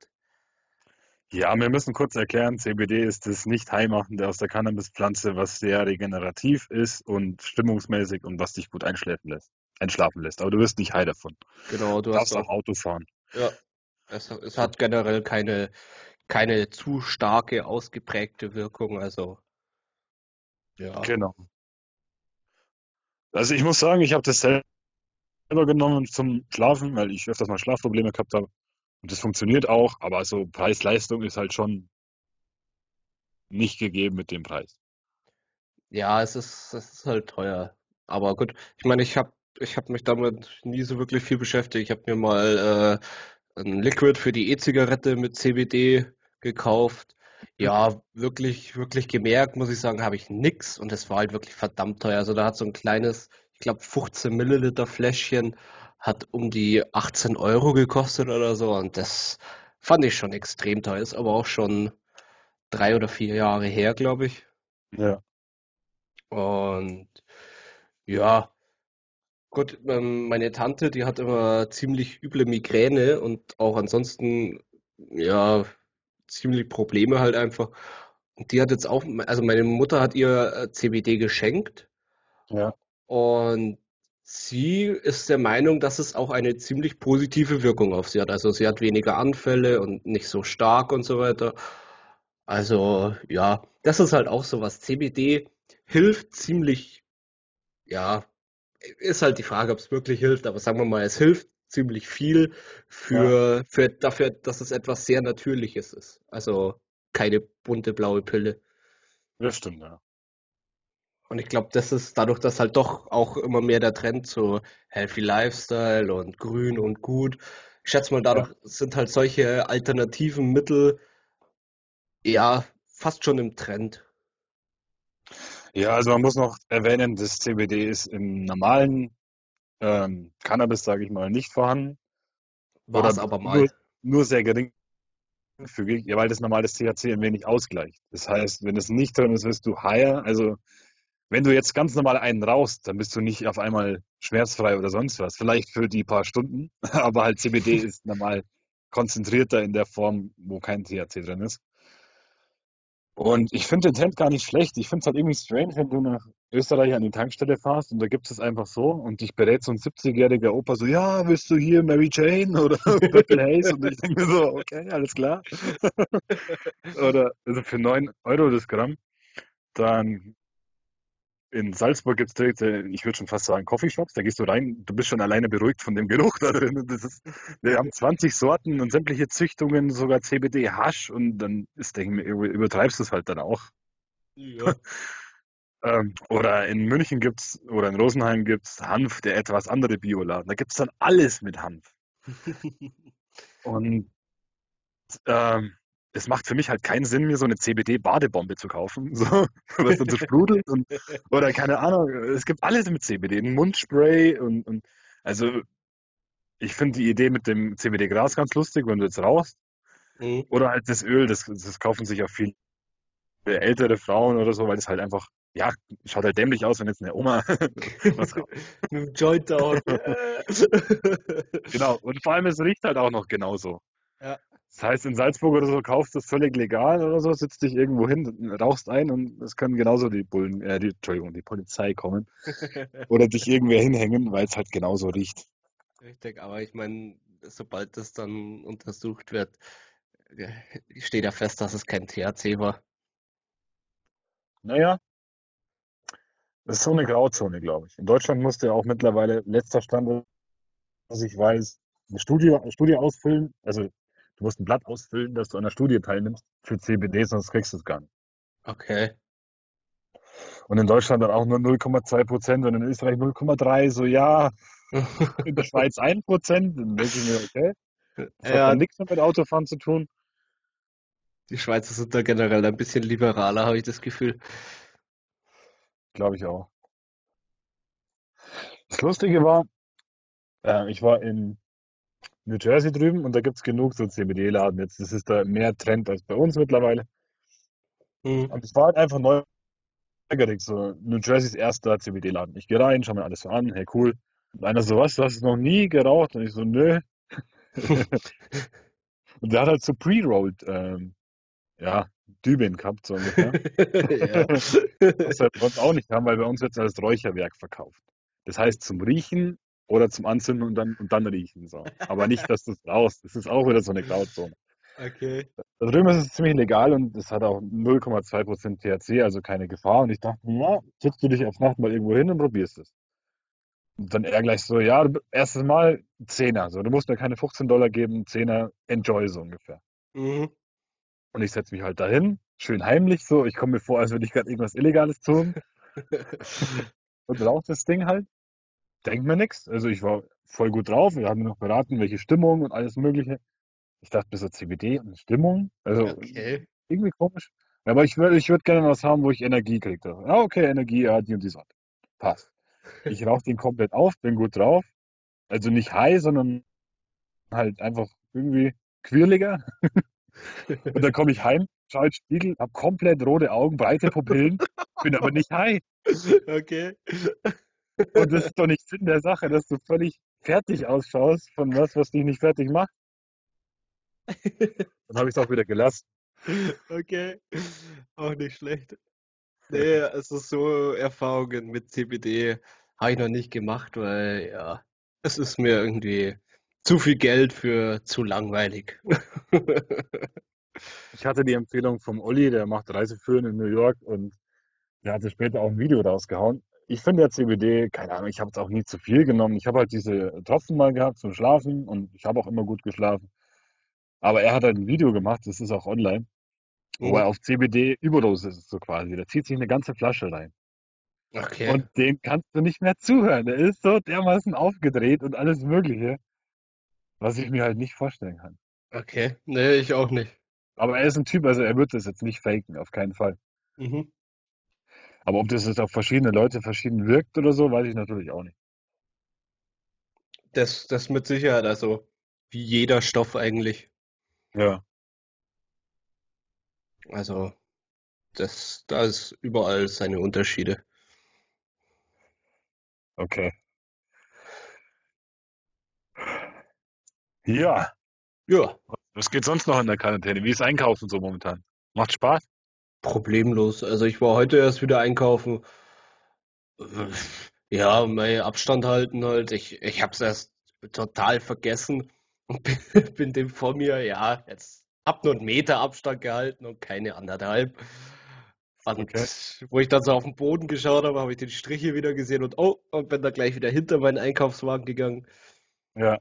Ja, wir müssen kurz erklären, CBD ist das Nicht-Heimachende aus der Cannabispflanze, was sehr regenerativ ist und stimmungsmäßig und was dich gut einschlafen lässt. Einschlafen lässt. Aber du wirst nicht high davon. Genau, du Du hast darfst auch auch, Auto fahren. ja, es, es hat generell keine, keine zu starke, ausgeprägte Wirkung, also, ja. Genau. Also ich muss sagen, ich habe das selber genommen zum Schlafen, weil ich öfters mal Schlafprobleme gehabt habe. Und das funktioniert auch, aber also Preis-Leistung ist halt schon nicht gegeben mit dem Preis. Ja, es ist, es ist halt teuer. Aber gut, ich meine, ich habe ich hab mich damit nie so wirklich viel beschäftigt. Ich habe mir mal äh, ein Liquid für die E-Zigarette mit CBD gekauft. Ja, wirklich, wirklich gemerkt, muss ich sagen, habe ich nix und es war halt wirklich verdammt teuer. Also da hat so ein kleines, ich glaube 15 Milliliter Fläschchen, hat um die 18 Euro gekostet oder so und das fand ich schon extrem teuer. Ist aber auch schon drei oder vier Jahre her, glaube ich. Ja. Und ja, gut, ähm, meine Tante, die hat immer ziemlich üble Migräne und auch ansonsten, ja, ziemlich Probleme halt einfach. Und die hat jetzt auch, also meine Mutter hat ihr äh, CBD geschenkt Ja. und sie ist der Meinung, dass es auch eine ziemlich positive Wirkung auf sie hat. Also sie hat weniger Anfälle und nicht so stark und so weiter. Also ja, das ist halt auch so was. CBD hilft ziemlich, ja, ist halt die Frage, ob es wirklich hilft, aber sagen wir mal, es hilft ziemlich viel Ja. für, für dafür, dass es etwas sehr Natürliches ist. Also keine bunte blaue Pille. Das stimmt, ja. Und ich glaube, das ist dadurch, dass halt doch auch immer mehr der Trend zu Healthy Lifestyle und grün und gut. Ich schätze mal, Ja. dadurch sind halt solche alternativen Mittel ja fast schon im Trend. Ja, also man muss noch erwähnen, das CBD ist im normalen ähm, Cannabis, sage ich mal, nicht vorhanden War es aber nur, mal. nur sehr geringfügig, ja, weil das normale THC ein wenig ausgleicht. Das heißt, wenn es nicht drin ist, wirst du higher. Also wenn du jetzt ganz normal einen rauchst, dann bist du nicht auf einmal schmerzfrei oder sonst was. Vielleicht für die paar Stunden, <laughs> aber halt CBD <laughs> ist normal konzentrierter in der Form, wo kein THC drin ist. Und ich finde den Trend gar nicht schlecht. Ich finde es halt irgendwie strange, wenn du nach Österreich an die Tankstelle fährst und da gibt es einfach so und dich berät so ein 70-jähriger Opa so, ja, willst du hier Mary Jane <laughs> oder Purple Haze? Und ich denke mir so, okay, alles klar. Oder also für 9 Euro das Gramm. Dann in Salzburg gibt es direkt, äh, ich würde schon fast sagen, Coffeeshops. Da gehst du rein, du bist schon alleine beruhigt von dem Geruch da drin. Das ist, wir haben 20 Sorten und sämtliche Züchtungen, sogar CBD, Hasch und dann ist, denke ich mir, übertreibst du es halt dann auch. Ja. <laughs> Ähm, oder in München gibt's oder in Rosenheim gibt's Hanf, der etwas andere Bioladen. Da gibt's dann alles mit Hanf. <laughs> Und ähm, es macht für mich halt keinen Sinn, mir so eine CBD-Badebombe zu kaufen, <laughs> so, was dann so sprudelt und, oder keine Ahnung. Es gibt alles mit CBD, ein Mundspray und, und also ich finde die Idee mit dem CBD-Gras ganz lustig, wenn du jetzt rauchst. Mhm. Oder halt das Öl, das, das kaufen sich auch viele ältere Frauen oder so, weil das halt einfach, ja, schaut halt dämlich aus, wenn jetzt eine Oma <laughs> was. <laughs> Mit dem Joint auch. Genau. Und vor allem, es riecht halt auch noch genauso. Ja. Das heißt, in Salzburg oder so kaufst du es völlig legal oder so, sitzt dich irgendwo hin, rauchst ein und es können genauso die Bullen, äh, die, Entschuldigung, die Polizei kommen <laughs> oder dich irgendwer hinhängen, weil es halt genauso riecht. Richtig, aber ich meine, sobald das dann untersucht wird, äh, steht ja fest, dass es kein THC war. Naja, das ist so eine Grauzone, glaube ich. In Deutschland musst du ja auch mittlerweile, letzter Stand, was ich weiß, eine Studie, eine Studie ausfüllen. Also du musst ein Blatt ausfüllen, dass du an der Studie teilnimmst für CBD, sonst kriegst du es gar nicht. Okay. Und in Deutschland dann auch nur 0,2 Prozent und in Österreich 0,3. So, ja, <laughs> in der Schweiz 1 Prozent. Dann denke ich mir, okay, das hat Ja, dann nichts mehr mit Autofahren zu tun. die Schweizer sind da generell ein bisschen liberaler, habe ich das Gefühl. Glaube ich auch. Das Lustige war, äh, ich war in New Jersey drüben und da gibt's genug so CBD-Laden jetzt. Das ist da mehr Trend als bei uns mittlerweile. Mhm. Und es war halt einfach neugierig, so New Jerseys erster CBD-Laden. Ich gehe rein, schau mir alles so an, hey cool. Und einer so, was, du hast es noch nie geraucht? Und ich so, nö. <laughs> Und der hat halt so pre-rolled, ähm, ja, Dübeln gehabt, so ungefähr. <laughs> Ja. Was wir bei uns auch nicht haben, weil bei uns wird es als Räucherwerk verkauft. Das heißt zum Riechen oder zum Anzünden und dann, und dann riechen. So. Aber nicht, dass du es rauchst. Das ist auch wieder so eine Grauzone. Okay. Da drüben ist es ziemlich legal und es hat auch 0,2% THC, also keine Gefahr. Und ich dachte, ja, setzt du dich auf Nacht mal irgendwo hin und probierst es. Und dann er gleich so, ja, erstes Mal Zehner. So, du musst mir keine 15 Dollar geben, Zehner, enjoy so ungefähr. Mhm. Und ich setze mich halt dahin, schön heimlich so. Ich komme mir vor, als würde ich gerade irgendwas Illegales tun. <laughs> und rauche das Ding halt. Denk mir nichts. Also ich war voll gut drauf. Wir haben noch beraten, welche Stimmung und alles Mögliche. Ich dachte, bis CBD und Stimmung. Also Okay. irgendwie komisch. Aber ich würde ich würd gerne was haben, wo ich Energie kriege. Ja, okay, Energie, ja, die und die Sorte. Passt. Ich rauche den komplett auf, bin gut drauf. Also nicht high, sondern halt einfach irgendwie quirliger. <laughs> Und dann komme ich heim, schaue in den Spiegel, hab komplett rote Augen, breite Pupillen, bin aber nicht high. <laughs> Okay. Und das ist doch nicht Sinn der Sache, dass du völlig fertig ausschaust von was, was dich nicht fertig macht. <laughs> Dann habe ich es auch wieder gelassen. Okay. Auch nicht schlecht. <laughs> Nee, also so Erfahrungen mit CBD habe ich noch nicht gemacht, weil ja, es ist mir irgendwie zu viel Geld für zu langweilig. <laughs> Ich hatte die Empfehlung vom Olli, der macht Reiseführen in New York und der hatte später auch ein Video rausgehauen. Ich finde ja CBD, keine Ahnung, ich habe es auch nie zu viel genommen. Ich habe halt diese Tropfen mal gehabt zum Schlafen und ich habe auch immer gut geschlafen. Aber er hat halt ein Video gemacht, das ist auch online, wo er Mhm. auf CBD Überdosis ist so quasi. Der zieht sich eine ganze Flasche rein. Okay. Und dem kannst du nicht mehr zuhören. Der ist so dermaßen aufgedreht und alles Mögliche, was ich mir halt nicht vorstellen kann. Okay. Nee, ich auch nicht. Aber er ist ein Typ, also er wird das jetzt nicht faken, auf keinen Fall. Mhm. Aber ob das jetzt auf verschiedene Leute verschieden wirkt oder so, weiß ich natürlich auch nicht. Das, das mit Sicherheit, also wie jeder Stoff eigentlich. Ja. Also, das, da ist überall seine Unterschiede. Okay. Ja. Ja, Was geht sonst noch in der Quarantäne? Wie ist Einkaufen so momentan? Macht Spaß? Problemlos. Also ich war heute erst wieder einkaufen. Ja, mein Abstand halten halt. Ich, ich hab's erst total vergessen und <laughs> bin, bin dem vor mir, ja, jetzt hab nur einen Meter Abstand gehalten und keine anderthalb. Und Okay. wo ich dann so auf den Boden geschaut habe, habe ich den Strich hier wieder gesehen und oh, und bin da gleich wieder hinter meinen Einkaufswagen gegangen. Ja.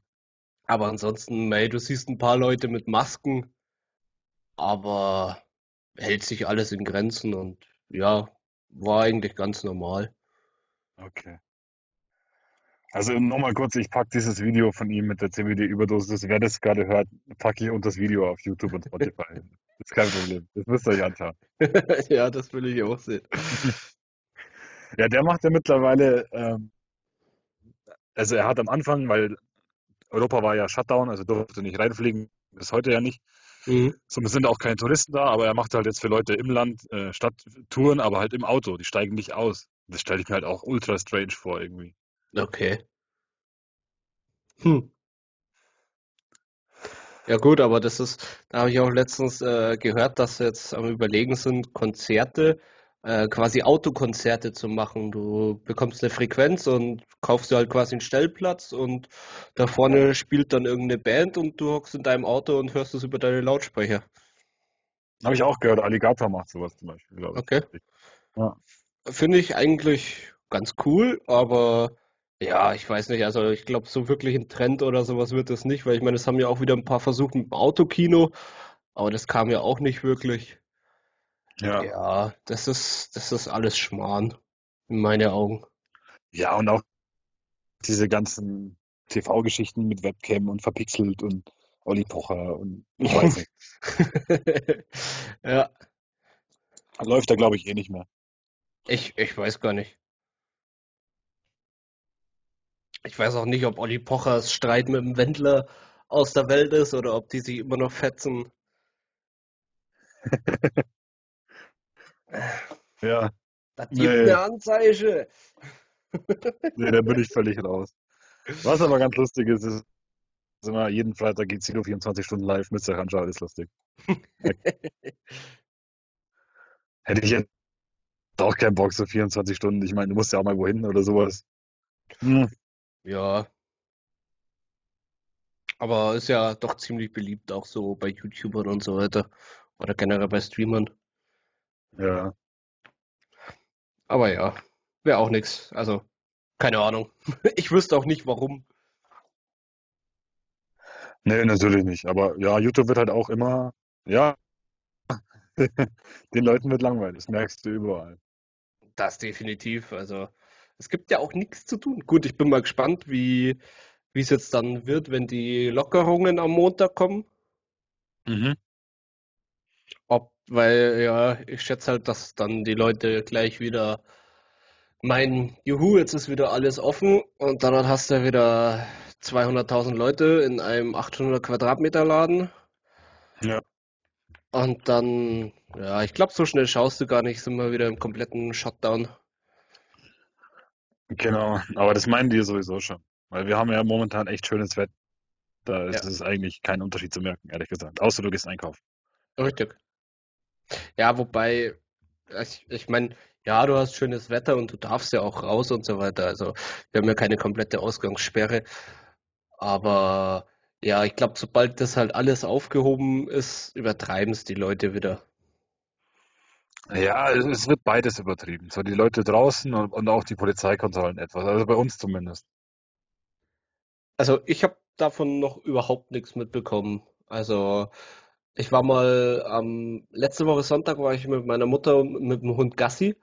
Aber ansonsten, mei, du siehst ein paar Leute mit Masken, aber hält sich alles in Grenzen und ja, war eigentlich ganz normal. Okay. Also nochmal kurz, ich packe dieses Video von ihm mit der CBD-Überdosis. Wer das gerade hört, packe ich unter das Video auf YouTube und Spotify. das <laughs> ist kein Problem. Das müsst ihr euch anschauen. <laughs> ja, das will ich auch sehen. <laughs> ja, der macht ja mittlerweile, ähm, also er hat am Anfang, weil Europa war ja Shutdown, also durfte nicht reinfliegen, bis heute ja nicht. Mhm. Somit sind auch keine Touristen da, aber er macht halt jetzt für Leute im Land äh, Stadttouren, aber halt im Auto. Die steigen nicht aus. Das stelle ich mir halt auch ultra strange vor irgendwie. Okay. Hm. Ja gut, aber das ist, da habe ich auch letztens äh, gehört, dass sie jetzt am Überlegen sind, Konzerte, äh, quasi Autokonzerte zu machen. Du bekommst eine Frequenz und kaufst dir halt quasi einen Stellplatz und da vorne spielt dann irgendeine Band und du hockst in deinem Auto und hörst es über deine Lautsprecher. Habe ich auch gehört, Alligator macht sowas zum Beispiel. Okay. Ja. Finde ich eigentlich ganz cool, aber ja, ich weiß nicht, also ich glaube, so wirklich ein Trend oder sowas wird das nicht, weil ich meine, es haben ja auch wieder ein paar versucht mit dem Autokino, aber das kam ja auch nicht wirklich. Ja. Ja, das ist, das ist alles Schmarrn, in meinen Augen. Ja, und auch diese ganzen TV-Geschichten mit Webcam und verpixelt und Olli Pocher und ich weiß nicht. <laughs> ja. Läuft da, glaube ich, eh nicht mehr. Ich, ich weiß gar nicht. Ich weiß auch nicht, ob Olli Pochers Streit mit dem Wendler aus der Welt ist oder ob die sich immer noch fetzen. <laughs> ja. Das gibt nee. eine Anzeige. nee, da bin ich völlig raus. Was aber ganz lustig ist, ist immer jeden Freitag geht Zilo 24 Stunden live mit der anschauen, ist lustig. <laughs> Hätte ich jetzt auch keinen Bock, so 24 Stunden. Ich meine, du musst ja auch mal wohin oder sowas. Hm. Ja. Aber ist ja doch ziemlich beliebt, auch so bei YouTubern und so weiter. Oder generell bei Streamern. Ja. Aber ja, wäre auch nichts. Also, keine Ahnung. <laughs> Ich wüsste auch nicht warum. Nee, natürlich nicht. Aber ja, YouTube wird halt auch immer, ja, <laughs> den Leuten wird langweilig. Das merkst du überall. Das definitiv. Also, es gibt ja auch nichts zu tun. Gut, ich bin mal gespannt, wie wie es jetzt dann wird, wenn die Lockerungen am Montag kommen. Mhm. Weil, ja, ich schätze halt, dass dann die Leute gleich wieder meinen, juhu, jetzt ist wieder alles offen und dann hast du wieder 200.000 Leute in einem 800 Quadratmeter Laden. Ja. Und dann, ja, ich glaube, so schnell schaust du gar nicht, sind wir wieder im kompletten Shutdown. Genau, aber das meinen die sowieso schon. Weil wir haben ja momentan echt schönes Wetter. Da ist Ja. es eigentlich kein Unterschied zu merken, ehrlich gesagt. Außer du gehst einkaufen. Richtig. Ja, wobei, ich, ich meine, ja, du hast schönes Wetter und du darfst ja auch raus und so weiter. Also wir haben ja keine komplette Ausgangssperre. Aber ja, ich glaube, sobald das halt alles aufgehoben ist, übertreiben es die Leute wieder. Ja, es, es wird beides übertrieben. So die Leute draußen und, und auch die Polizeikontrollen etwas. Also bei uns zumindest. Also ich habe davon noch überhaupt nichts mitbekommen. Also ich war mal ähm, letzte Woche Sonntag war ich mit meiner Mutter mit dem Hund Gassi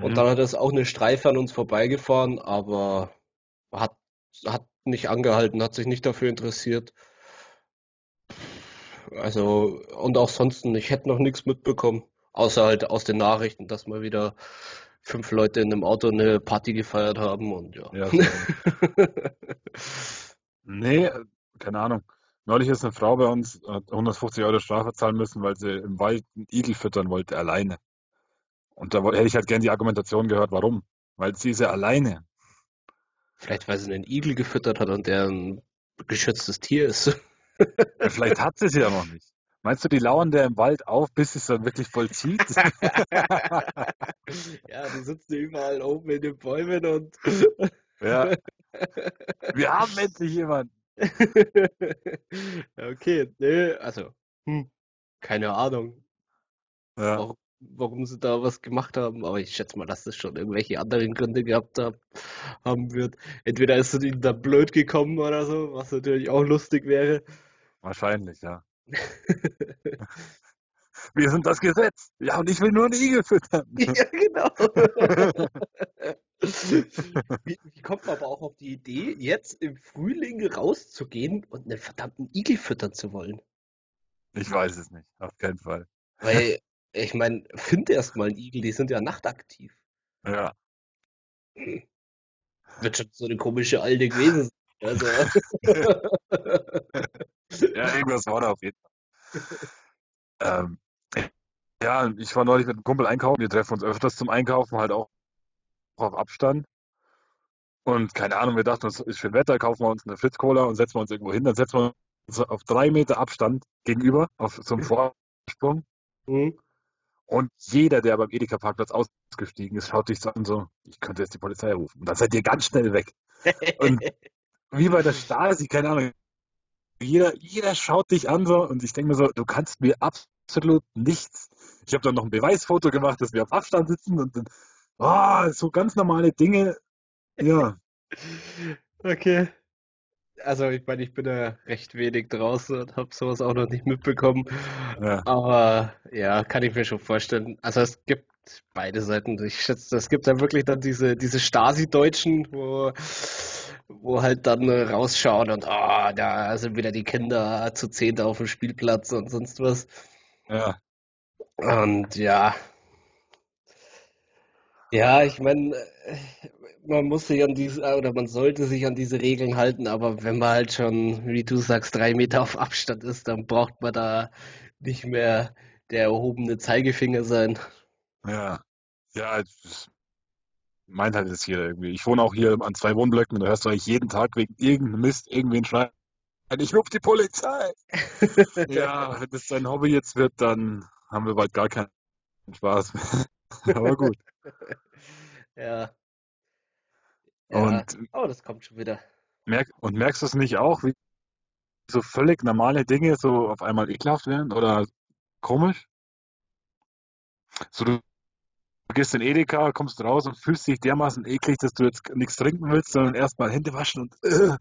und Mhm. dann hat es auch eine Streife an uns vorbeigefahren, aber hat hat nicht angehalten, hat sich nicht dafür interessiert. Also und auch sonst, ich hätte noch nichts mitbekommen, außer halt aus den Nachrichten, dass mal wieder fünf Leute in einem Auto eine Party gefeiert haben und ja. Ja, <laughs> Nee, äh, keine Ahnung. Neulich ist eine Frau bei uns, hat 150 Euro Strafe zahlen müssen, weil sie im Wald einen Igel füttern wollte, alleine. Und da woll- hätte ich halt gern die Argumentation gehört, warum? Weil sie ist ja alleine. Vielleicht, weil sie einen Igel gefüttert hat und der ein geschütztes Tier ist. Ja, vielleicht hat sie es ja noch nicht. Meinst du, die lauern der im Wald auf, bis es dann wirklich vollzieht? <laughs> Ja, die sitzen überall oben in den Bäumen und. Ja. Wir haben endlich jemanden. <laughs> Okay, nee, also, hm, keine Ahnung, Ja. warum, warum sie da was gemacht haben, aber ich schätze mal, dass das schon irgendwelche anderen Gründe gehabt hab, haben wird. Entweder ist es ihnen da blöd gekommen oder so, was natürlich auch lustig wäre. Wahrscheinlich, ja. <laughs> Wir sind das Gesetz. Ja, und ich will nur einen Igel füttern. <laughs> Ja, genau. Wie, wie kommt man aber auch auf die Idee, jetzt im Frühling rauszugehen und einen verdammten Igel füttern zu wollen? Ich weiß es nicht, auf keinen Fall. Weil, <laughs> ich meine, find erst mal einen Igel, die sind ja nachtaktiv. Ja, Wird schon so eine komische alte gewesen sein. Also, <laughs> ja, irgendwas war da auf jeden Fall. Ähm, ja, ich war neulich mit einem Kumpel einkaufen. Wir treffen uns öfters zum Einkaufen, halt auch auf Abstand. Und keine Ahnung, wir dachten, es ist schön Wetter, kaufen wir uns eine Fritz-Cola und setzen wir uns irgendwo hin. Dann setzen wir uns auf drei Meter Abstand gegenüber, auf so einem Vorsprung. hm. Und jeder, der beim Edeka-Parkplatz ausgestiegen ist, schaut dich so an, so, ich könnte jetzt die Polizei rufen. Und dann seid ihr ganz schnell weg. Und <laughs> wie bei der Stasi, keine Ahnung, jeder, jeder schaut dich an so und ich denke mir so, du kannst mir absolut nichts. Ich habe dann noch ein Beweisfoto gemacht, dass wir auf Abstand sitzen und dann, oh, so ganz normale Dinge. Ja, <laughs> Okay. Also, ich meine, ich bin ja recht wenig draußen und habe sowas auch noch nicht mitbekommen. ja, Aber ja, kann ich mir schon vorstellen. Also es gibt beide Seiten. Ich schätze, es gibt ja wirklich dann diese, diese Stasi-Deutschen, wo, wo halt dann rausschauen und ah, da sind wieder die Kinder zu zehnt auf dem Spielplatz und sonst was. ja, Und ja, ja, ich meine, man muss sich an diese, oder man sollte sich an diese Regeln halten, aber wenn man halt schon, wie du sagst, drei Meter auf Abstand ist, dann braucht man da nicht mehr der erhobene Zeigefinger sein. ja. Ja, meint halt jetzt jeder irgendwie. Ich wohne auch hier an zwei Wohnblöcken und da hörst du eigentlich jeden Tag wegen irgendeinem Mist irgendwen schreien, ich ruf die Polizei. <laughs> Ja, wenn das dein Hobby jetzt wird, dann haben wir bald gar keinen Spaß mehr. <laughs> Aber gut. <laughs> Ja, ja. Und, Oh, das kommt schon wieder. merk, und merkst du es nicht auch, wie so völlig normale Dinge so auf einmal ekelhaft werden oder komisch? So, du gehst in Edeka, kommst raus und fühlst dich dermaßen eklig, dass du jetzt nichts trinken willst, sondern erstmal Hände waschen und äh,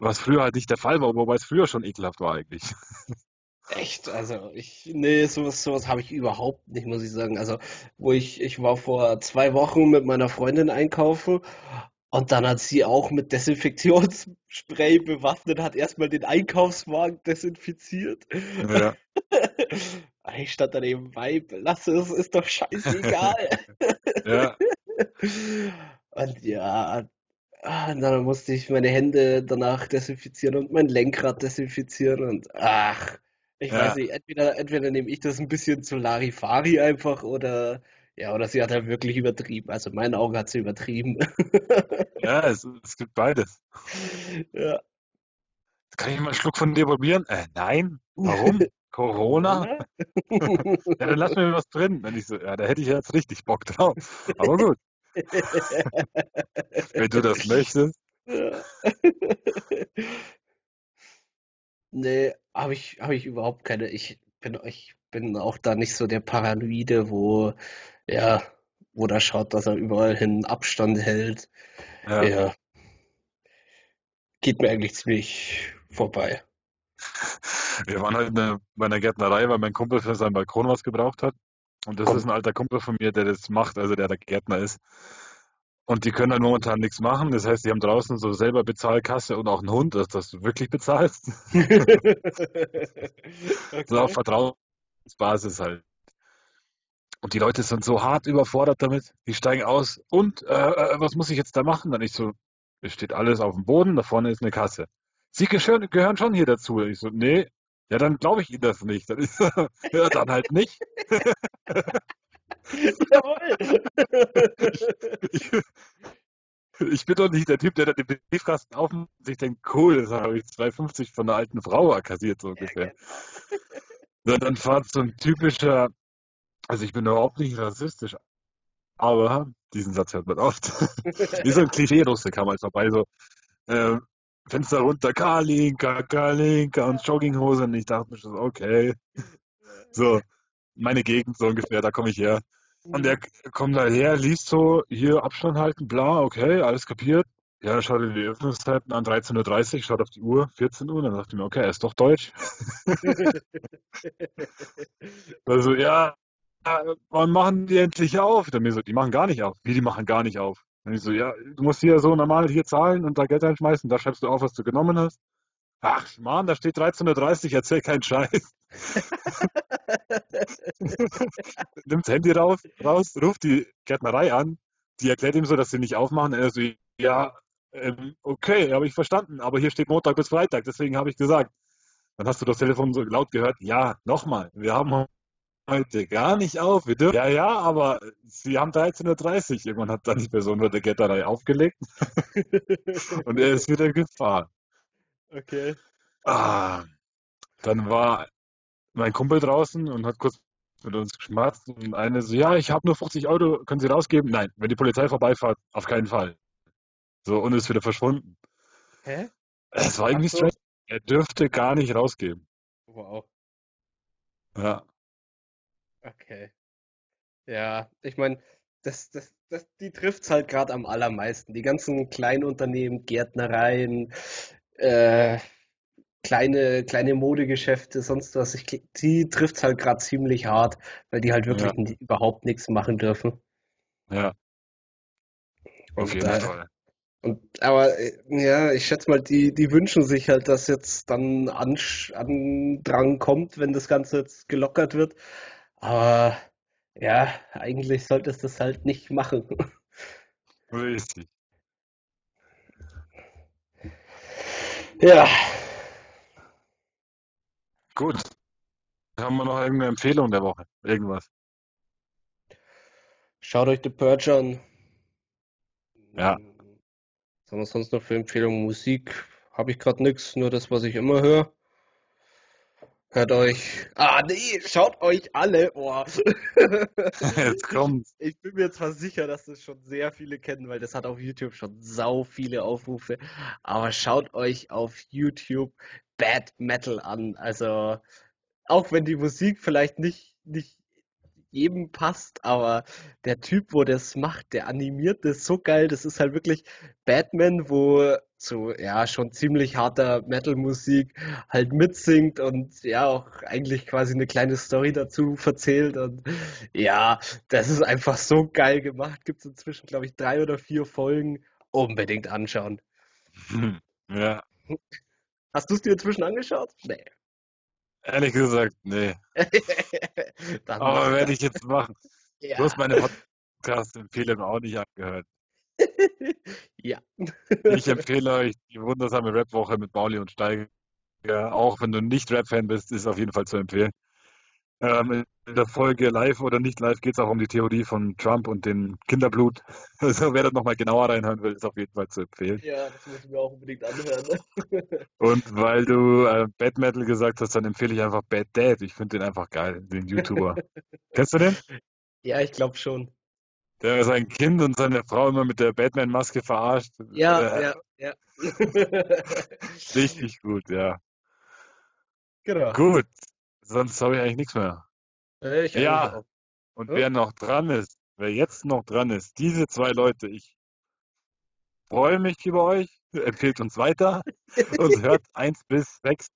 was früher halt nicht der Fall war, wobei es früher schon ekelhaft war eigentlich. <laughs> Echt, also ich, nee, sowas, sowas habe ich überhaupt nicht, muss ich sagen. Also, wo ich, ich war vor zwei Wochen mit meiner Freundin einkaufen und dann hat sie auch mit Desinfektionsspray <laughs> bewaffnet, hat erstmal den Einkaufswagen desinfiziert. Ja, Ich stand daneben, Weib, lass es, ist doch scheißegal. <laughs> ja, <laughs> Und ja, ah, und dann musste ich meine Hände danach desinfizieren und mein Lenkrad desinfizieren und ach, ich weiß ja, nicht, entweder, entweder nehme ich das ein bisschen zu Larifari einfach oder ja, oder sie hat halt wirklich übertrieben. Also in meinen Augen hat sie übertrieben. <laughs> ja, es, es gibt beides. Ja. Kann ich mal einen Schluck von dir probieren? Äh, nein. Warum? <laughs> Corona? Corona? <laughs> Ja, dann lass mir was drin. Wenn ich so, ja, da hätte ich jetzt richtig Bock drauf. Aber gut, wenn du das möchtest. Ja. Nee, habe ich, habe ich überhaupt keine. Ich bin, ich bin auch da nicht so der Paranoide, wo, ja, wo da schaut, dass er überall hin Abstand hält. Ja. Ja, geht mir eigentlich ziemlich vorbei. <laughs> Wir waren halt ne, bei einer Gärtnerei, weil mein Kumpel für seinen Balkon was gebraucht hat. Und das ist Komm. ein alter Kumpel von mir, der das macht, also der der Gärtner ist. Und die können halt momentan nichts machen. Das heißt, die haben draußen so selber Bezahlkasse und auch einen Hund, dass das du wirklich bezahlst. <laughs> <laughs> So auf Okay. Vertrauensbasis halt. Und die Leute sind so hart überfordert damit. Die steigen aus. Und äh, äh, was muss ich jetzt da machen? Dann ich so, es steht alles auf dem Boden, da vorne ist eine Kasse. Sie gehören, gehören schon hier dazu. Ich so, nee, ja, dann glaube ich Ihnen das nicht. Dann, so, <laughs> ja, dann halt nicht. Jawohl. Ich, bin doch nicht der Typ, der dann den Briefkasten aufmacht und sich denkt, cool, das habe ich 2,50 von einer alten Frau kassiert, so Ja, ungefähr. <laughs> genau. Ja, Dann fahrt so ein typischer, also ich bin überhaupt nicht rassistisch, aber diesen Satz hört man oft. <laughs> Wie so ein Klischee-Russe kam halt vorbei, so äh, Fenster runter, Kalinka, Kalinka und Jogginghose. Und ich dachte mir schon, so, okay, so meine Gegend so ungefähr, da komme ich her. Und der kommt da her, liest so, hier Abstand halten, bla, okay, alles kapiert. Ja, er schaut die Öffnungszeiten an, 13.30 Uhr, schaut auf die Uhr, 14 Uhr, dann dachte ich mir, okay, er ist doch deutsch. <laughs> <laughs> Also, ja, wann machen die endlich auf? Dann mir so, die machen gar nicht auf. Wie, die machen gar nicht auf? Dann ich so, ja, du musst hier so normal hier zahlen und da Geld einschmeißen, da schreibst du auf, was du genommen hast. Ach, Mann, da steht 13.30 Uhr, erzähl keinen Scheiß. <laughs> Nimmt das Handy raus, raus, ruft die Gärtnerei an, die erklärt ihm so, dass sie nicht aufmachen. Er so, ja, ähm, okay, habe ich verstanden, aber hier steht Montag bis Freitag, deswegen habe ich gesagt. Dann hast du das Telefon so laut gehört, ja, nochmal, wir haben heute gar nicht auf. Wir dürfen, ja, ja, aber sie haben 13.30 Uhr. Irgendwann hat dann die Person bei der Gärtnerei aufgelegt <laughs> und er ist wieder gefahren. Okay. Ah, dann war mein Kumpel draußen und hat kurz mit uns geschmatzt und eine so, ja, ich habe nur 50 Euro, können Sie rausgeben? Nein, wenn die Polizei vorbeifährt, auf keinen Fall. So, und ist wieder verschwunden. Hä? Es war irgendwie so. strange. Er dürfte gar nicht rausgeben. Wow. Ja, Okay. Ja, ich meine, das, das, das, die trifft's halt gerade am allermeisten. Die ganzen Kleinunternehmen, Gärtnereien, äh, kleine, kleine Modegeschäfte, sonst was. Ich, die trifft's halt gerade ziemlich hart, weil die halt wirklich ja, überhaupt nichts machen dürfen. ja, auf Und, jeden äh, Fall. und aber äh, ja, ich schätze mal, die, die wünschen sich halt, dass jetzt dann Ansch Andrang kommt, wenn das Ganze jetzt gelockert wird. Aber ja, eigentlich sollte es das halt nicht machen. Richtig. Ja, Gut. Haben wir noch irgendeine Empfehlung der Woche? Irgendwas? schaut euch The Purge an. Ja. Was haben wir sonst noch für Empfehlungen? Musik habe ich gerade nichts, nur das, was ich immer höre. Hört euch. Ah, nee, schaut euch alle. Oh. <laughs> Jetzt kommt's. Ich bin mir zwar sicher, dass das schon sehr viele kennen, weil das hat auf YouTube schon sau viele Aufrufe. Aber schaut euch auf YouTube Bad Metal an. Also, auch wenn die Musik vielleicht nicht, nicht jedem passt, aber der Typ, wo das macht, der animiert das so geil. Das ist halt wirklich Batman, wo so, ja, schon ziemlich harter Metal-Musik halt mitsingt und ja, auch eigentlich quasi eine kleine Story dazu verzählt. Und ja, das ist einfach so geil gemacht. Gibt es inzwischen, glaube ich, drei oder vier Folgen. Unbedingt anschauen. <laughs> Ja, Hast du es dir inzwischen angeschaut? Nee. Ehrlich gesagt, nee. <laughs> Aber werde ich jetzt machen. <laughs> Du Ja. hast meine Podcast-Empfehlung auch nicht angehört. <laughs> Ja. Ich empfehle euch die wundersame Rap-Woche mit Bauli und Steiger. Auch wenn du nicht Rap-Fan bist, ist auf jeden Fall zu empfehlen. Ähm, in der Folge live oder nicht live geht es auch um die Theorie von Trump und den Kinderblut. <laughs> Also wer das nochmal genauer reinhören will, ist auf jeden Fall zu empfehlen. Ja, das muss ich mir auch unbedingt anhören. <laughs> Und weil du äh, Bad Metal gesagt hast, dann empfehle ich einfach Bad Dad. Ich finde den einfach geil, den YouTuber. <laughs> Kennst du den? Ja, ich glaube schon. Der sein Kind und seine Frau immer mit der Batman-Maske verarscht. Ja, Äh, ja, ja. richtig gut, ja. Genau. Gut, sonst habe ich eigentlich nichts mehr. Äh, Ich Ja, auch. und Hm? wer noch dran ist, wer jetzt noch dran ist, diese zwei Leute, ich freue mich über euch, empfehlt uns weiter <laughs> und hört eins bis sechs,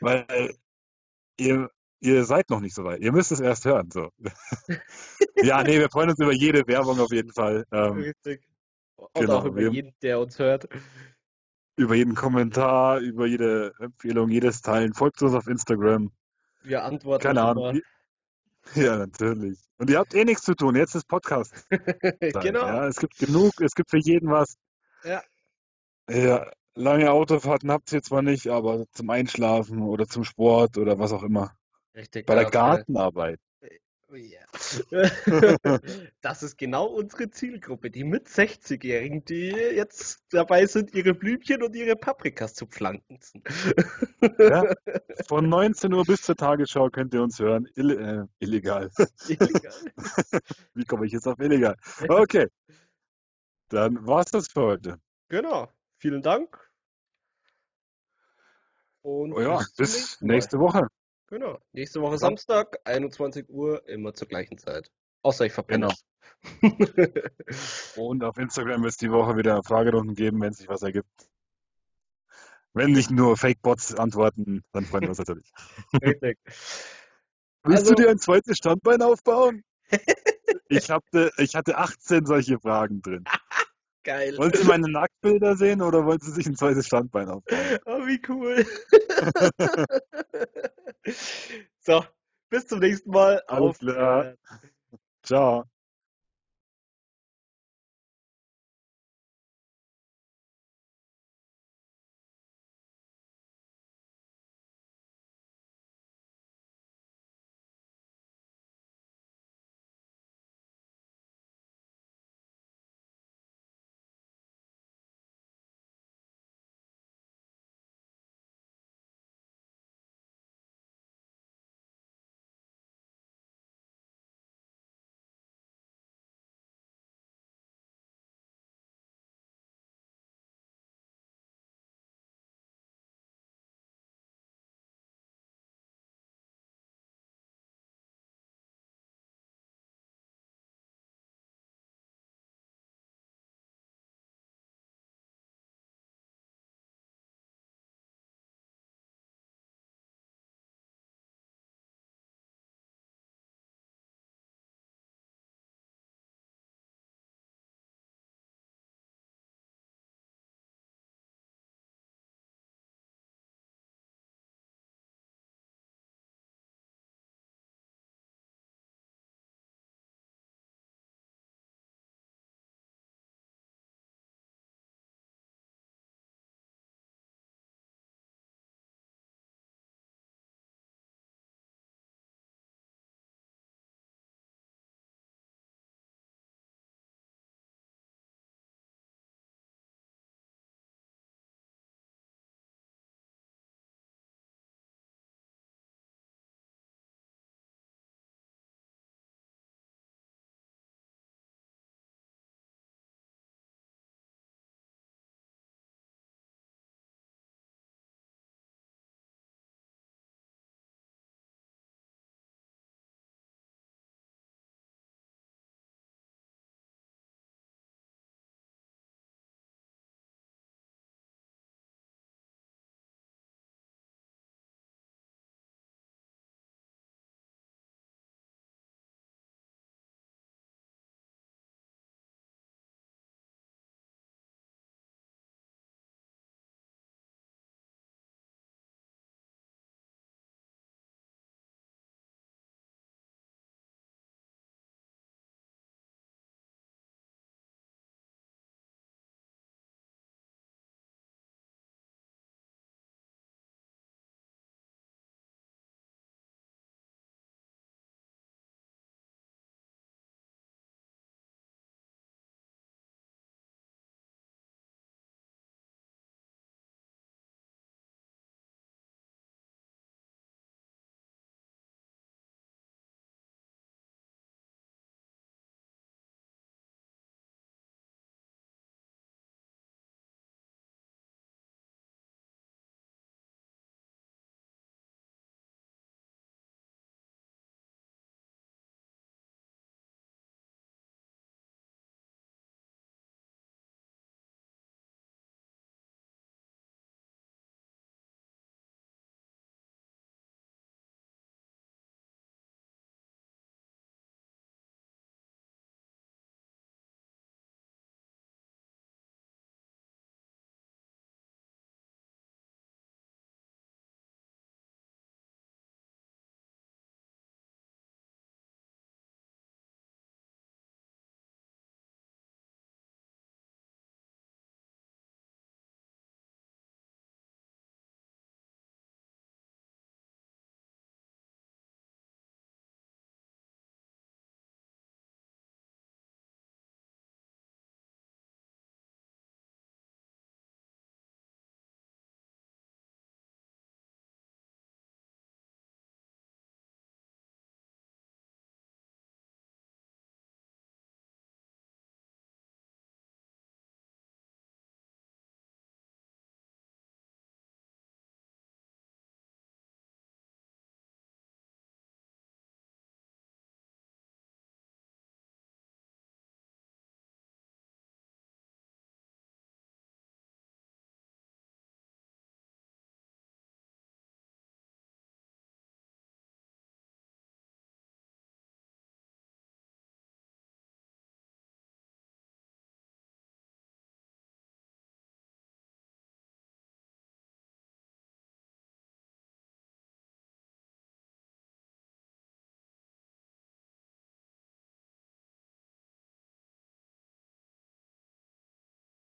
weil ihr, ihr seid noch nicht so weit. Ihr müsst es erst hören. So. <laughs> Ja, nee, wir freuen uns über jede Werbung auf jeden Fall. Ähm, Richtig. Und auch genau, über wir, jeden, der uns hört. über jeden Kommentar, über jede Empfehlung, jedes Teilen. Folgt uns auf Instagram. Wir antworten Keine Ahnung. <laughs> Ja, natürlich. Und ihr habt eh nichts zu tun. Jetzt ist Podcast. <laughs> Genau. Ja, es gibt genug, es gibt für jeden was. Ja. Ja, lange Autofahrten habt ihr zwar nicht, aber zum Einschlafen oder zum Sport oder was auch immer. Richtig. Bei der bei- Gartenarbeit. Oh ja. <laughs> Das ist genau unsere Zielgruppe, die mit 60-Jährigen, die jetzt dabei sind, ihre Blümchen und ihre Paprikas zu pflanzen. <laughs> Ja, von 19 Uhr bis zur Tagesschau könnt ihr uns hören. Ill äh, illegal. Illegal. <laughs> Wie komme ich jetzt auf illegal? Okay, dann war's das für heute. Genau. Vielen Dank. Und Oh ja, bis bis nächste Woche. Genau. Nächste Woche Ja. Samstag, 21 Uhr, immer zur gleichen Zeit. Außer ich verpenne Genau. <laughs> Und auf Instagram wird es die Woche wieder Fragerunden geben, wenn sich was ergibt. Wenn nicht nur Fake-Bots antworten, dann freuen wir uns natürlich. Richtig. <laughs> Willst Also- du dir ein zweites Standbein aufbauen? <laughs> Ich, hatte, ich hatte 18 solche Fragen drin. Geil. Wollen Sie meine Nacktbilder sehen oder wollen Sie sich ein zweites Standbein aufbauen? Oh, wie cool. So, bis zum nächsten Mal. Alles Auf klar. Ciao.